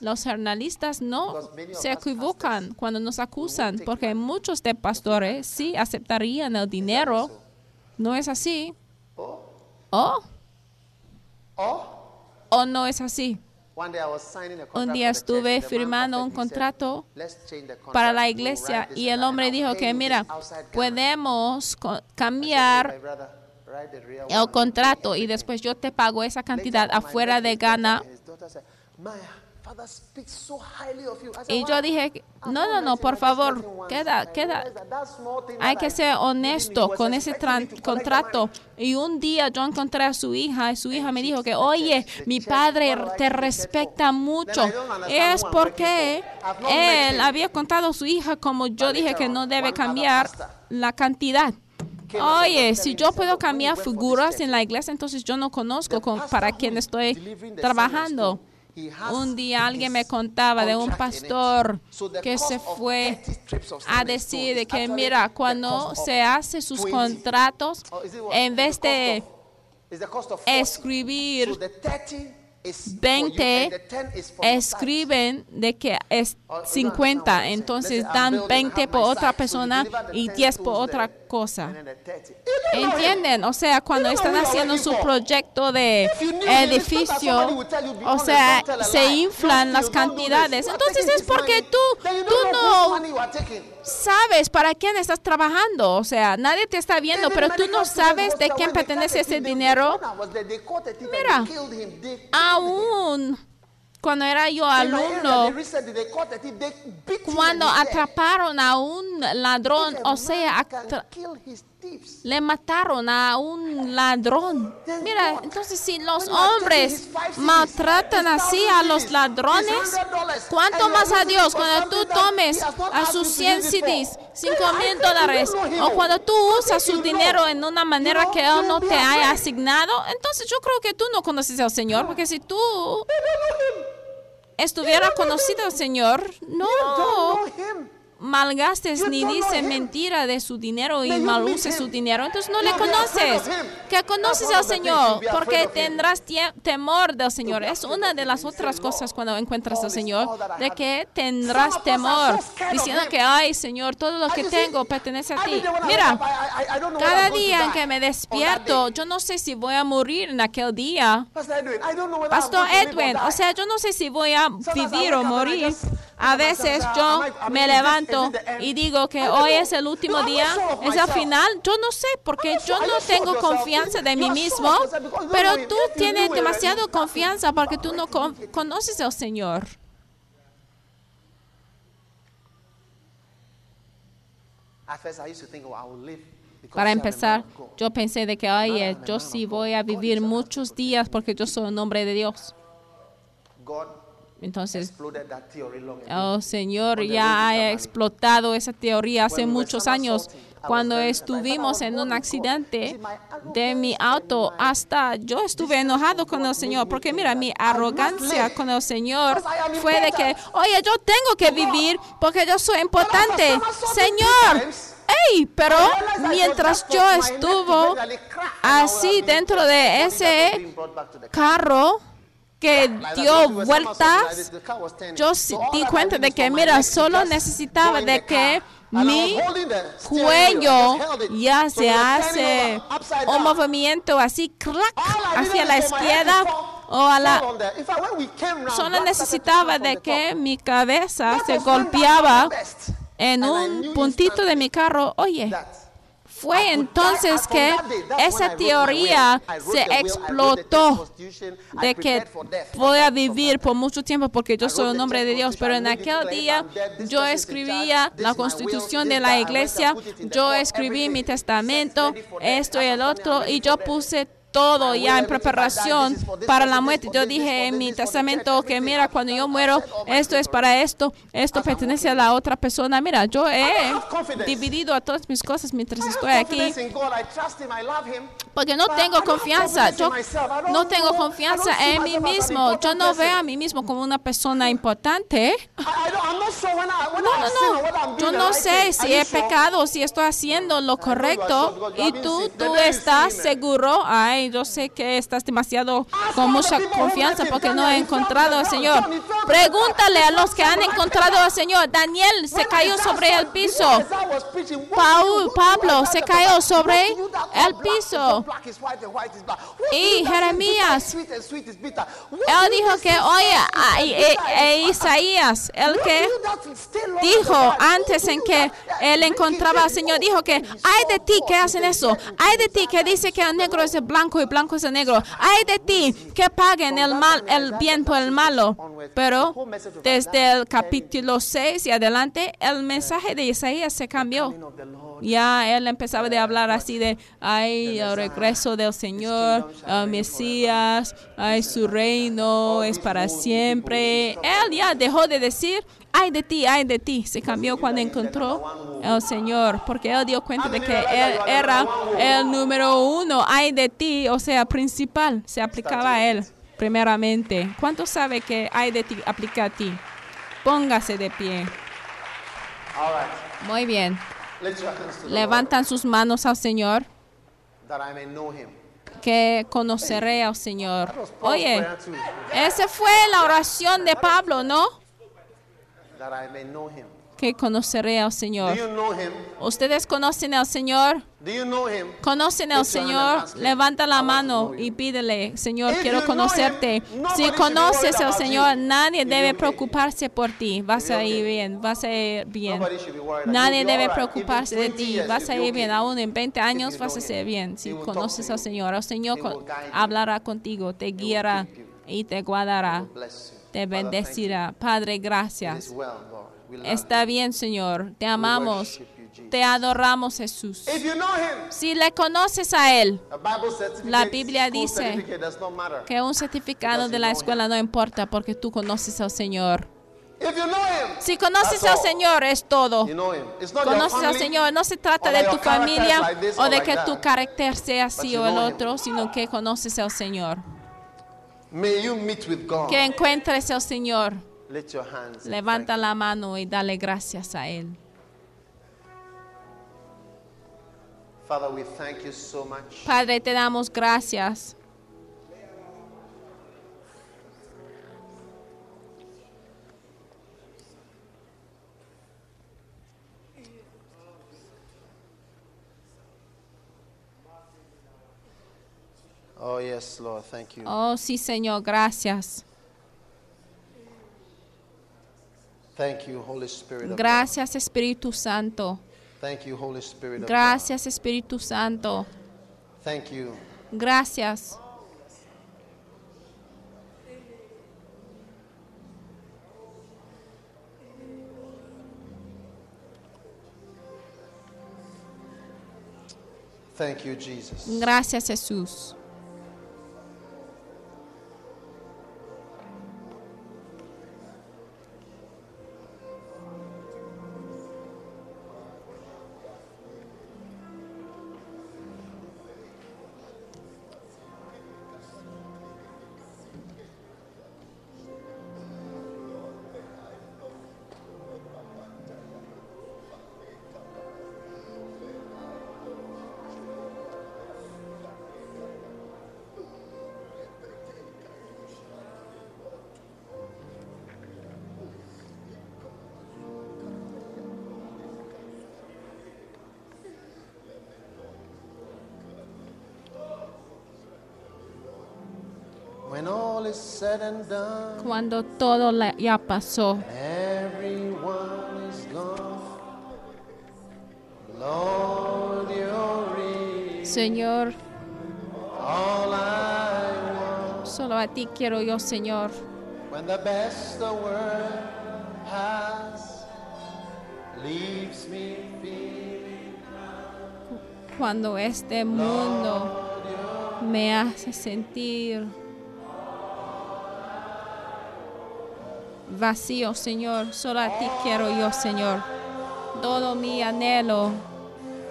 los jornalistas no se equivocan cuando nos acusan, porque muchos de pastores sí aceptarían el dinero. ¿No es así? ¿O? ¿O no es así? Un día estuve firmando un contrato para la iglesia y el hombre dijo que, mira, podemos cambiar el contrato y después yo te pago esa cantidad afuera de Ghana y yo dije, no, no, no, por favor, queda, queda. Hay que ser honesto con ese contrato. Y un día yo encontré a su hija y su hija me dijo que, oye, mi padre te respecta mucho. Es porque él había contado a su hija como yo dije que no debe cambiar la cantidad. Oye, si yo puedo cambiar figuras en la iglesia, entonces yo no conozco para quién estoy trabajando. Un día alguien me contaba de un pastor que se fue a decir que, mira, cuando se hace sus contratos, en vez de escribir 20 escriben de que es 50, entonces dan 20 por otra persona y 10 por otra cosa. ¿Entienden? O sea, cuando están haciendo su proyecto de edificio, o sea, se inflan las cantidades. Entonces es porque tú, tú no sabes para quién estás trabajando. O sea, nadie te está viendo, pero tú no sabes de quién pertenece ese dinero. Mira, aún cuando era yo alumno, cuando atraparon a un ladrón, o sea, le mataron a un ladrón. Mira, entonces si los hombres maltratan así a los ladrones, ¿cuánto más a Dios cuando tú tomes a sus 100 CDs, 5 mil dólares, o cuando tú usas su dinero en una manera que Él no te haya asignado? Entonces yo creo que tú no conoces al Señor, porque si tú estuviera conocido al Señor, no malgastes ni dice mentira de su dinero y maluse su dinero, entonces no le conoces. Que conoces al Señor porque tendrás temor del Señor. Es una de las otras cosas cuando encuentras al Señor, de que tendrás temor, diciendo que, ay Señor, todo lo que tengo pertenece a ti. Mira, cada día en que me despierto, yo no sé si voy a morir en aquel día. Pastor Edwin, o sea, yo no sé si voy a vivir o morir. A veces yo me levanto y digo que hoy es el último día, es el final. Yo no sé porque yo no tengo confianza de mí mismo, pero tú tienes demasiada confianza porque tú no conoces al Señor. Para empezar, yo pensé de que, oye, yo sí voy a vivir muchos días porque yo soy un hombre de Dios. Entonces, el Señor ya ha explotado esa teoría hace muchos años. Cuando estuvimos en un accidente de mi auto, hasta yo estuve enojado con el Señor, porque mira, mi arrogancia con el Señor fue de que, oye, yo tengo que vivir porque yo soy importante. Señor, hey, pero mientras yo estuve así dentro de ese carro, que dio vueltas, yo di cuenta de que, mira, solo necesitaba de que mi cuello ya se hace un movimiento así, clac, hacia la izquierda o a la... Solo necesitaba de que mi cabeza se golpeaba en un puntito de mi carro. Oye, fue entonces que esa teoría se explotó de que voy a vivir por mucho tiempo porque yo soy un hombre de Dios. Pero en aquel día yo escribía la constitución de la iglesia, yo escribí mi testamento, esto y el otro, y yo puse todo ya en preparación para la muerte. Yo dije en mi testamento que mira, cuando yo muero, esto es para esto, esto pertenece a la otra persona. Mira, yo he dividido a todas mis cosas mientras estoy aquí. Porque no tengo confianza. Yo no tengo confianza en mí mismo. Yo no veo a mí mismo como una persona importante. No, no, no. Yo no sé si he pecado, si estoy haciendo lo correcto. Y tú, tú estás seguro. Ay, yo sé que estás demasiado con mucha confianza porque no he encontrado al Señor. Pregúntale a los que han encontrado al Señor. Daniel se cayó sobre el piso. Paul, Pablo se cayó sobre el piso. Y Jeremías, él dijo que, oye, e, Isaías, el que dijo antes en que él encontraba al Señor, dijo que, hay de ti que hacen eso, hay de ti que dice que el negro es el blanco y blanco es el negro. Hay de ti que paguen el mal, el bien por el malo. Pero desde el capítulo 6 y adelante, el mensaje de Isaías se cambió. Ya él empezaba de hablar así de, ay, el regreso del Señor, el Mesías, ay, su reino es para siempre. Él ya dejó de decir, ay de ti, ay de ti. Se cambió cuando encontró al Señor, porque él dio cuenta de que él era el número uno, ay de ti, o sea, principal. Se aplicaba a él primeramente. ¿Cuánto sabe que ay de ti aplica a ti? Póngase de pie. Muy bien. Levantan sus manos al Señor que conoceré al Señor. Oye, esa fue la oración de Pablo, ¿no? Que conoceré al Señor. ¿Ustedes conocen al Señor? ¿Conocen al Señor? Levanta la mano y pídele, Señor, quiero conocerte. Si conoces al Señor, nadie debe preocuparse por ti. Vas a ir bien, vas a ir bien. Nadie debe preocuparse de ti. Vas a ir bien. Aún en 20 años vas a ser bien. Si conoces al Señor, el Señor hablará contigo, te guiará y te guardará te bendecirá. Padre, gracias. Está bien, Señor. Te amamos. Te adoramos, Jesús. Si le conoces a Él, la Biblia dice que un certificado de la escuela no importa porque tú conoces al Señor. Si conoces al Señor es todo. Conoces al Señor. No se trata de tu familia o de que tu carácter sea así o el otro, sino que conoces al Señor. Que encuentres al Señor. Levanta la mano y dale gracias a Él. Padre, te damos gracias. Oh, yes, Lord. Thank you. Oh, sí, Señor, gracias. Thank you, Holy Spirit. Gracias, Espíritu Santo. Thank you, Holy Spirit. Gracias, Espíritu Santo. Thank you. Gracias. Thank you, Jesus. Gracias, Jesús. Cuando todo ya pasó. Señor, solo a ti quiero yo, Señor. Cuando este mundo me hace sentir vacío, Señor. Solo a ti quiero yo, Señor. Todo mi anhelo,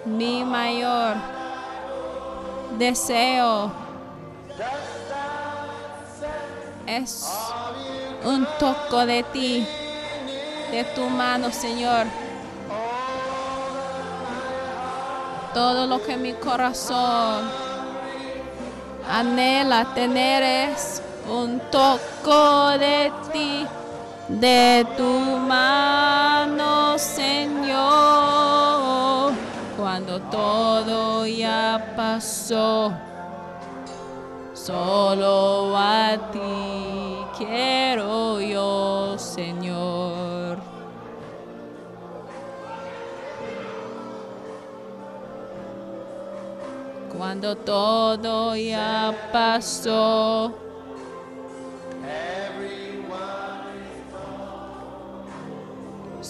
mi mayor deseo es un toque de ti, de tu mano, Señor. Todo lo que mi corazón anhela tener es un toque de ti de tu mano, Señor, cuando todo ya pasó. Solo a ti quiero yo, Señor. Cuando todo ya pasó.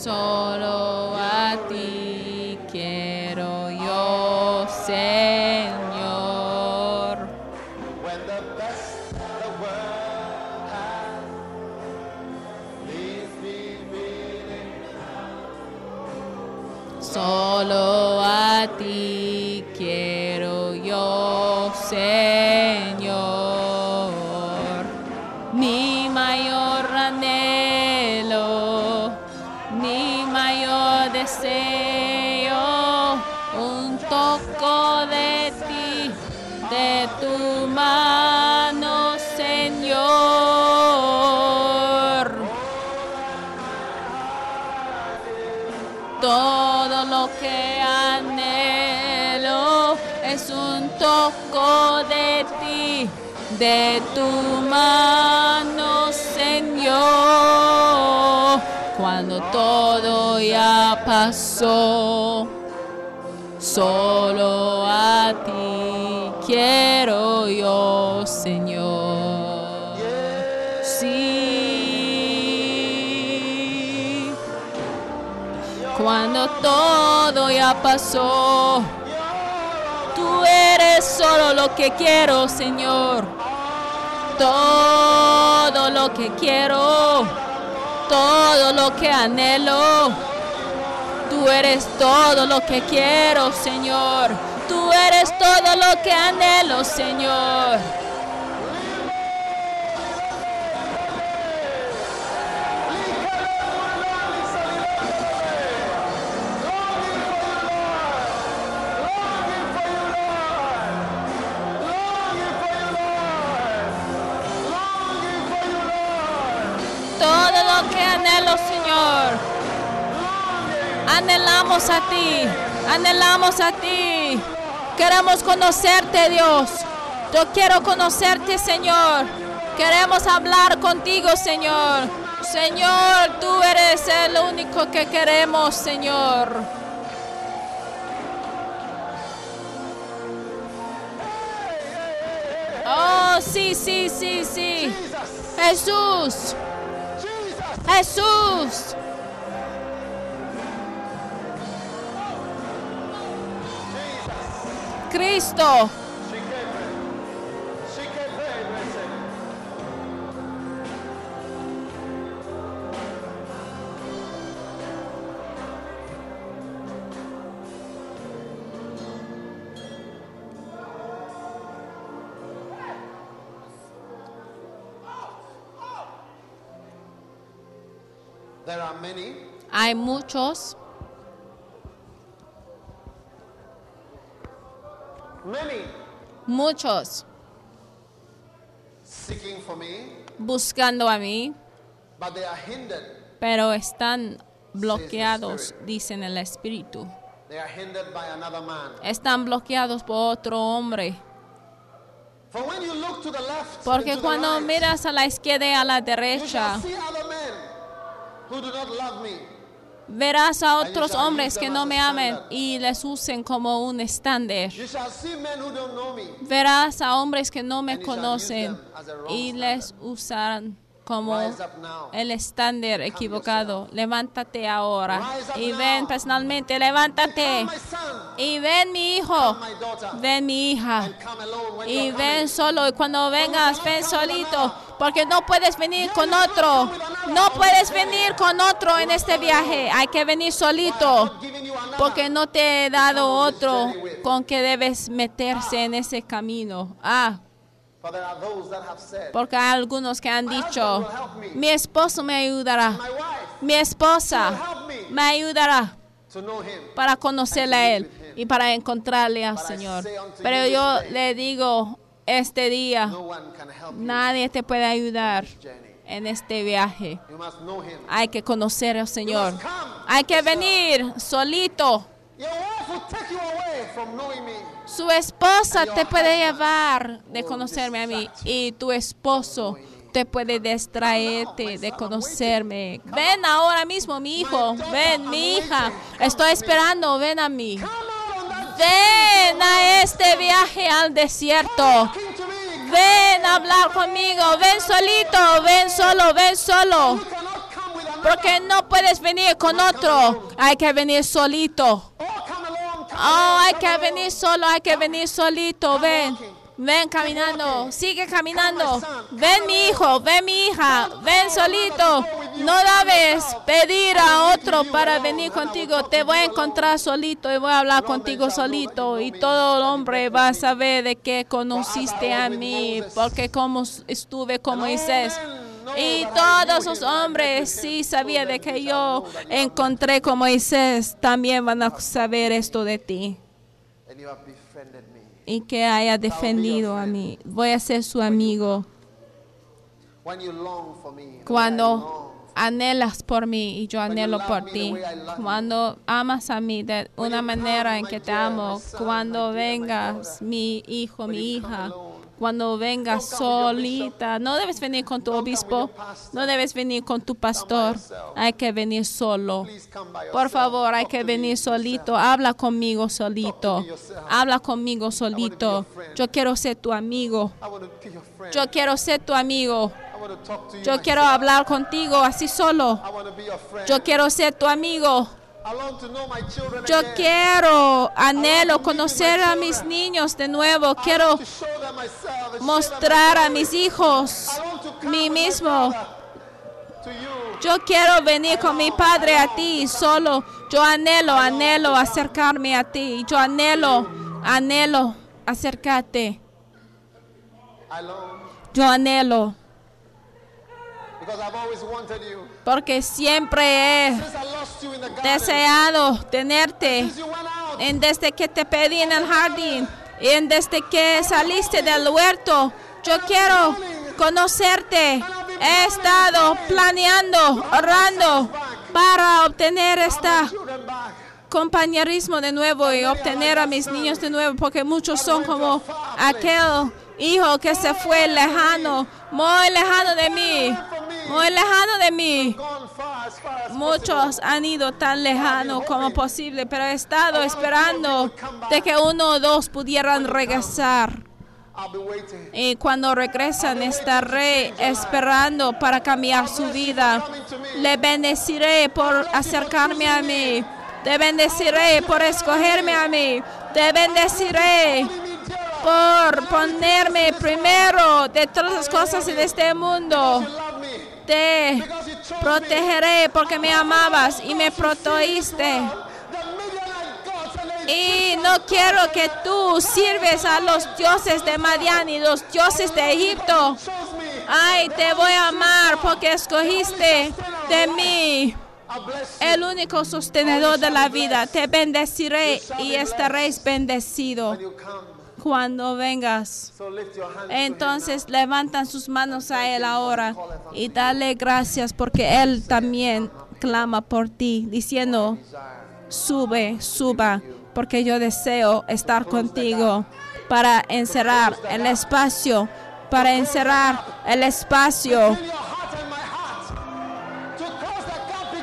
Solo de tu mano, Señor, cuando todo ya pasó. Solo a ti quiero yo, Señor. Sí. Cuando todo ya pasó, tú eres solo lo que quiero, Señor. Todo lo que quiero, todo lo que anhelo. Tú eres todo lo que quiero, Señor. Tú eres todo lo que anhelo, Señor. Anhelamos a ti, anhelamos a ti. Queremos conocerte, Dios. Yo quiero conocerte, Señor. Queremos hablar contigo, Señor. Señor, tú eres el único que queremos, Señor. Oh, sí, sí, sí, sí. Jesús. Jesús. Cristo. Hay muchos. Muchos. buscando a mí. pero están bloqueados, dicen el Espíritu. Están bloqueados por otro hombre. Porque cuando miras a la izquierda y a la derecha, Verás a otros hombres que no me amen y les usen como un estándar. Verás a hombres que no me conocen y les usan como el estándar equivocado. Levántate ahora y ven personalmente, levántate y ven mi hijo, ven mi hija. Y ven solo. Y cuando vengas ven solito porque no puedes venir con otro, no puedes venir con otro en este viaje, hay que venir solito porque no te he dado otro con que debes meterse en ese camino. Ah, porque hay algunos que han dicho, mi esposo me ayudará, mi esposa me ayudará para conocerle a Él y para encontrarle al Señor. Pero yo le digo, este día, nadie te puede ayudar en este viaje. Hay que conocer al Señor. Hay que venir solito. Su esposa te puede llevar de conocerme a mí y tu esposo te puede distraerte de conocerme. Ven ahora mismo, mi hijo. Ven, mi hija. Estoy esperando. Ven a mí. Ven a este viaje al desierto. Ven a hablar conmigo. Ven solito. Ven solo. Ven solo. Porque no puedes venir con otro. Hay que venir solito. Oh, hay que venir solo, hay que venir solito, ven. Ven caminando, sigue caminando. Ven mi hijo, ven mi hija, ven solito. No debes pedir a otro para venir contigo. Te voy a encontrar solito y voy a hablar contigo solito. Y todo el hombre va a saber de que conociste a mí, porque como estuve con Moisés. Y todos los hombres sí sabían de que yo encontré con Moisés, también van a saber esto de ti. Y que haya defendido a mí. Voy a ser su amigo. Cuando anhelas por mí y yo anhelo por ti. Cuando amas a mí de una manera en que te amo. Cuando vengas, mi hijo, mi hija cuando vengas solita. No debes venir con tu obispo, no debes venir con tu pastor, hay que venir solo. Por favor, hay que venir solito. Habla conmigo solito. Habla conmigo solito. Yo quiero ser tu amigo. Yo quiero ser tu amigo. Yo quiero hablar contigo así solo. Yo quiero ser tu amigo. Yo quiero, anhelo conocer a mis niños de nuevo. Quiero mostrar a mis hijos mí mismo. Yo quiero venir con mi Padre a ti solo. Yo anhelo, anhelo acercarme a ti. Yo anhelo, anhelo acercarte. Yo anhelo. Porque siempre he deseado tenerte. En desde que te pedí en el jardín. Y desde que saliste del huerto. Yo quiero conocerte. He estado planeando, orando para obtener este compañerismo de nuevo y obtener a mis niños de nuevo, porque muchos son como aquel hijo que se fue lejano, muy lejano de mí, muy lejano de mí. Muchos han ido tan lejano como posible, pero he estado esperando de que uno o dos pudieran regresar. Y cuando regresan estaré esperando para cambiar su vida. Le bendeciré por acercarme a mí. Te bendeciré por escogerme a mí. Te bendeciré por ponerme primero de todas las cosas en este mundo. Te protegeré porque me amabas y me protegiste. Y no quiero que tú sirves a los dioses de Madian y los dioses de Egipto. Ay, te voy a amar porque escogiste de mí el único sostenedor de la vida. Te bendeciré y estaréis bendecido cuando vengas. Entonces levantan sus manos a Él ahora y dale gracias porque Él también clama por ti, diciendo, sube, suba, porque yo deseo estar contigo para encerrar el espacio, para encerrar el espacio.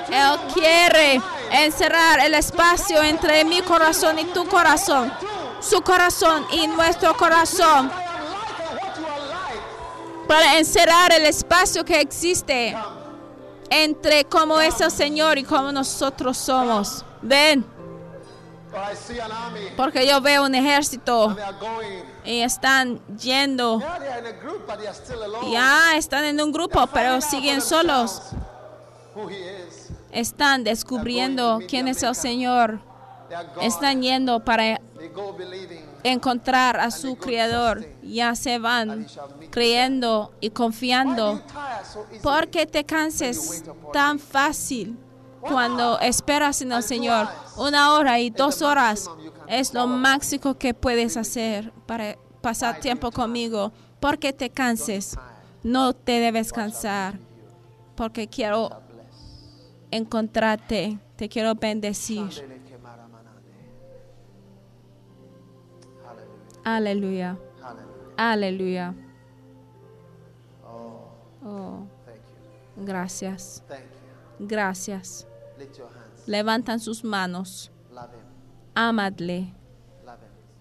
Él quiere encerrar el espacio entre mi corazón y tu corazón, su corazón y nuestro corazón, para encerrar el espacio que existe entre cómo es el Señor y cómo nosotros somos. Ven. Porque yo veo un ejército y están yendo. Ya están en un grupo, pero siguen solos. Están descubriendo quién es el Señor. Están yendo para encontrar a su Creador. Ya se van creyendo y confiando. Porque te canses tan fácil cuando esperas en el Señor. Una hora y dos horas es lo máximo que puedes hacer para pasar tiempo conmigo. Porque te canses. No te debes cansar. Porque quiero encontrarte. Te quiero bendecir. Aleluya. Aleluya. Oh, gracias. Gracias. Levantan sus manos. Amadle.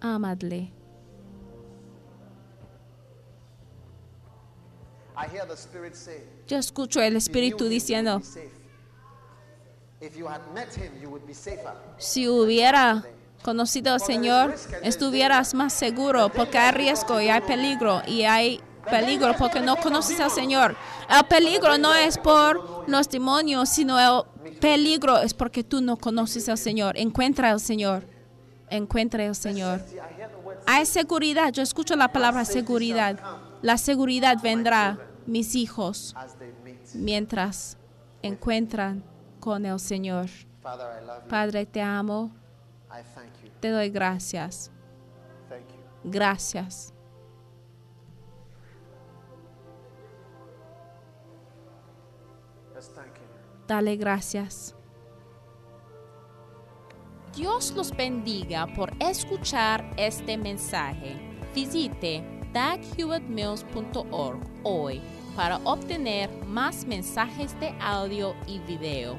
Amadle. Yo escucho el Espíritu diciendo, si hubiera conocido al Señor, estuvieras más seguro porque hay riesgo y hay peligro y hay peligro porque no conoces al Señor. El peligro no es por los demonios, sino el peligro es porque tú no conoces al Señor. Encuentra al Señor. Encuentra al Señor. Hay seguridad. Yo escucho la palabra seguridad. La seguridad vendrá, mis hijos, mientras encuentran con el Señor. Padre, te amo. Te doy gracias. Gracias. Dale gracias. Dios los bendiga por escuchar este mensaje. Visite daghewittmills.org hoy para obtener más mensajes de audio y video,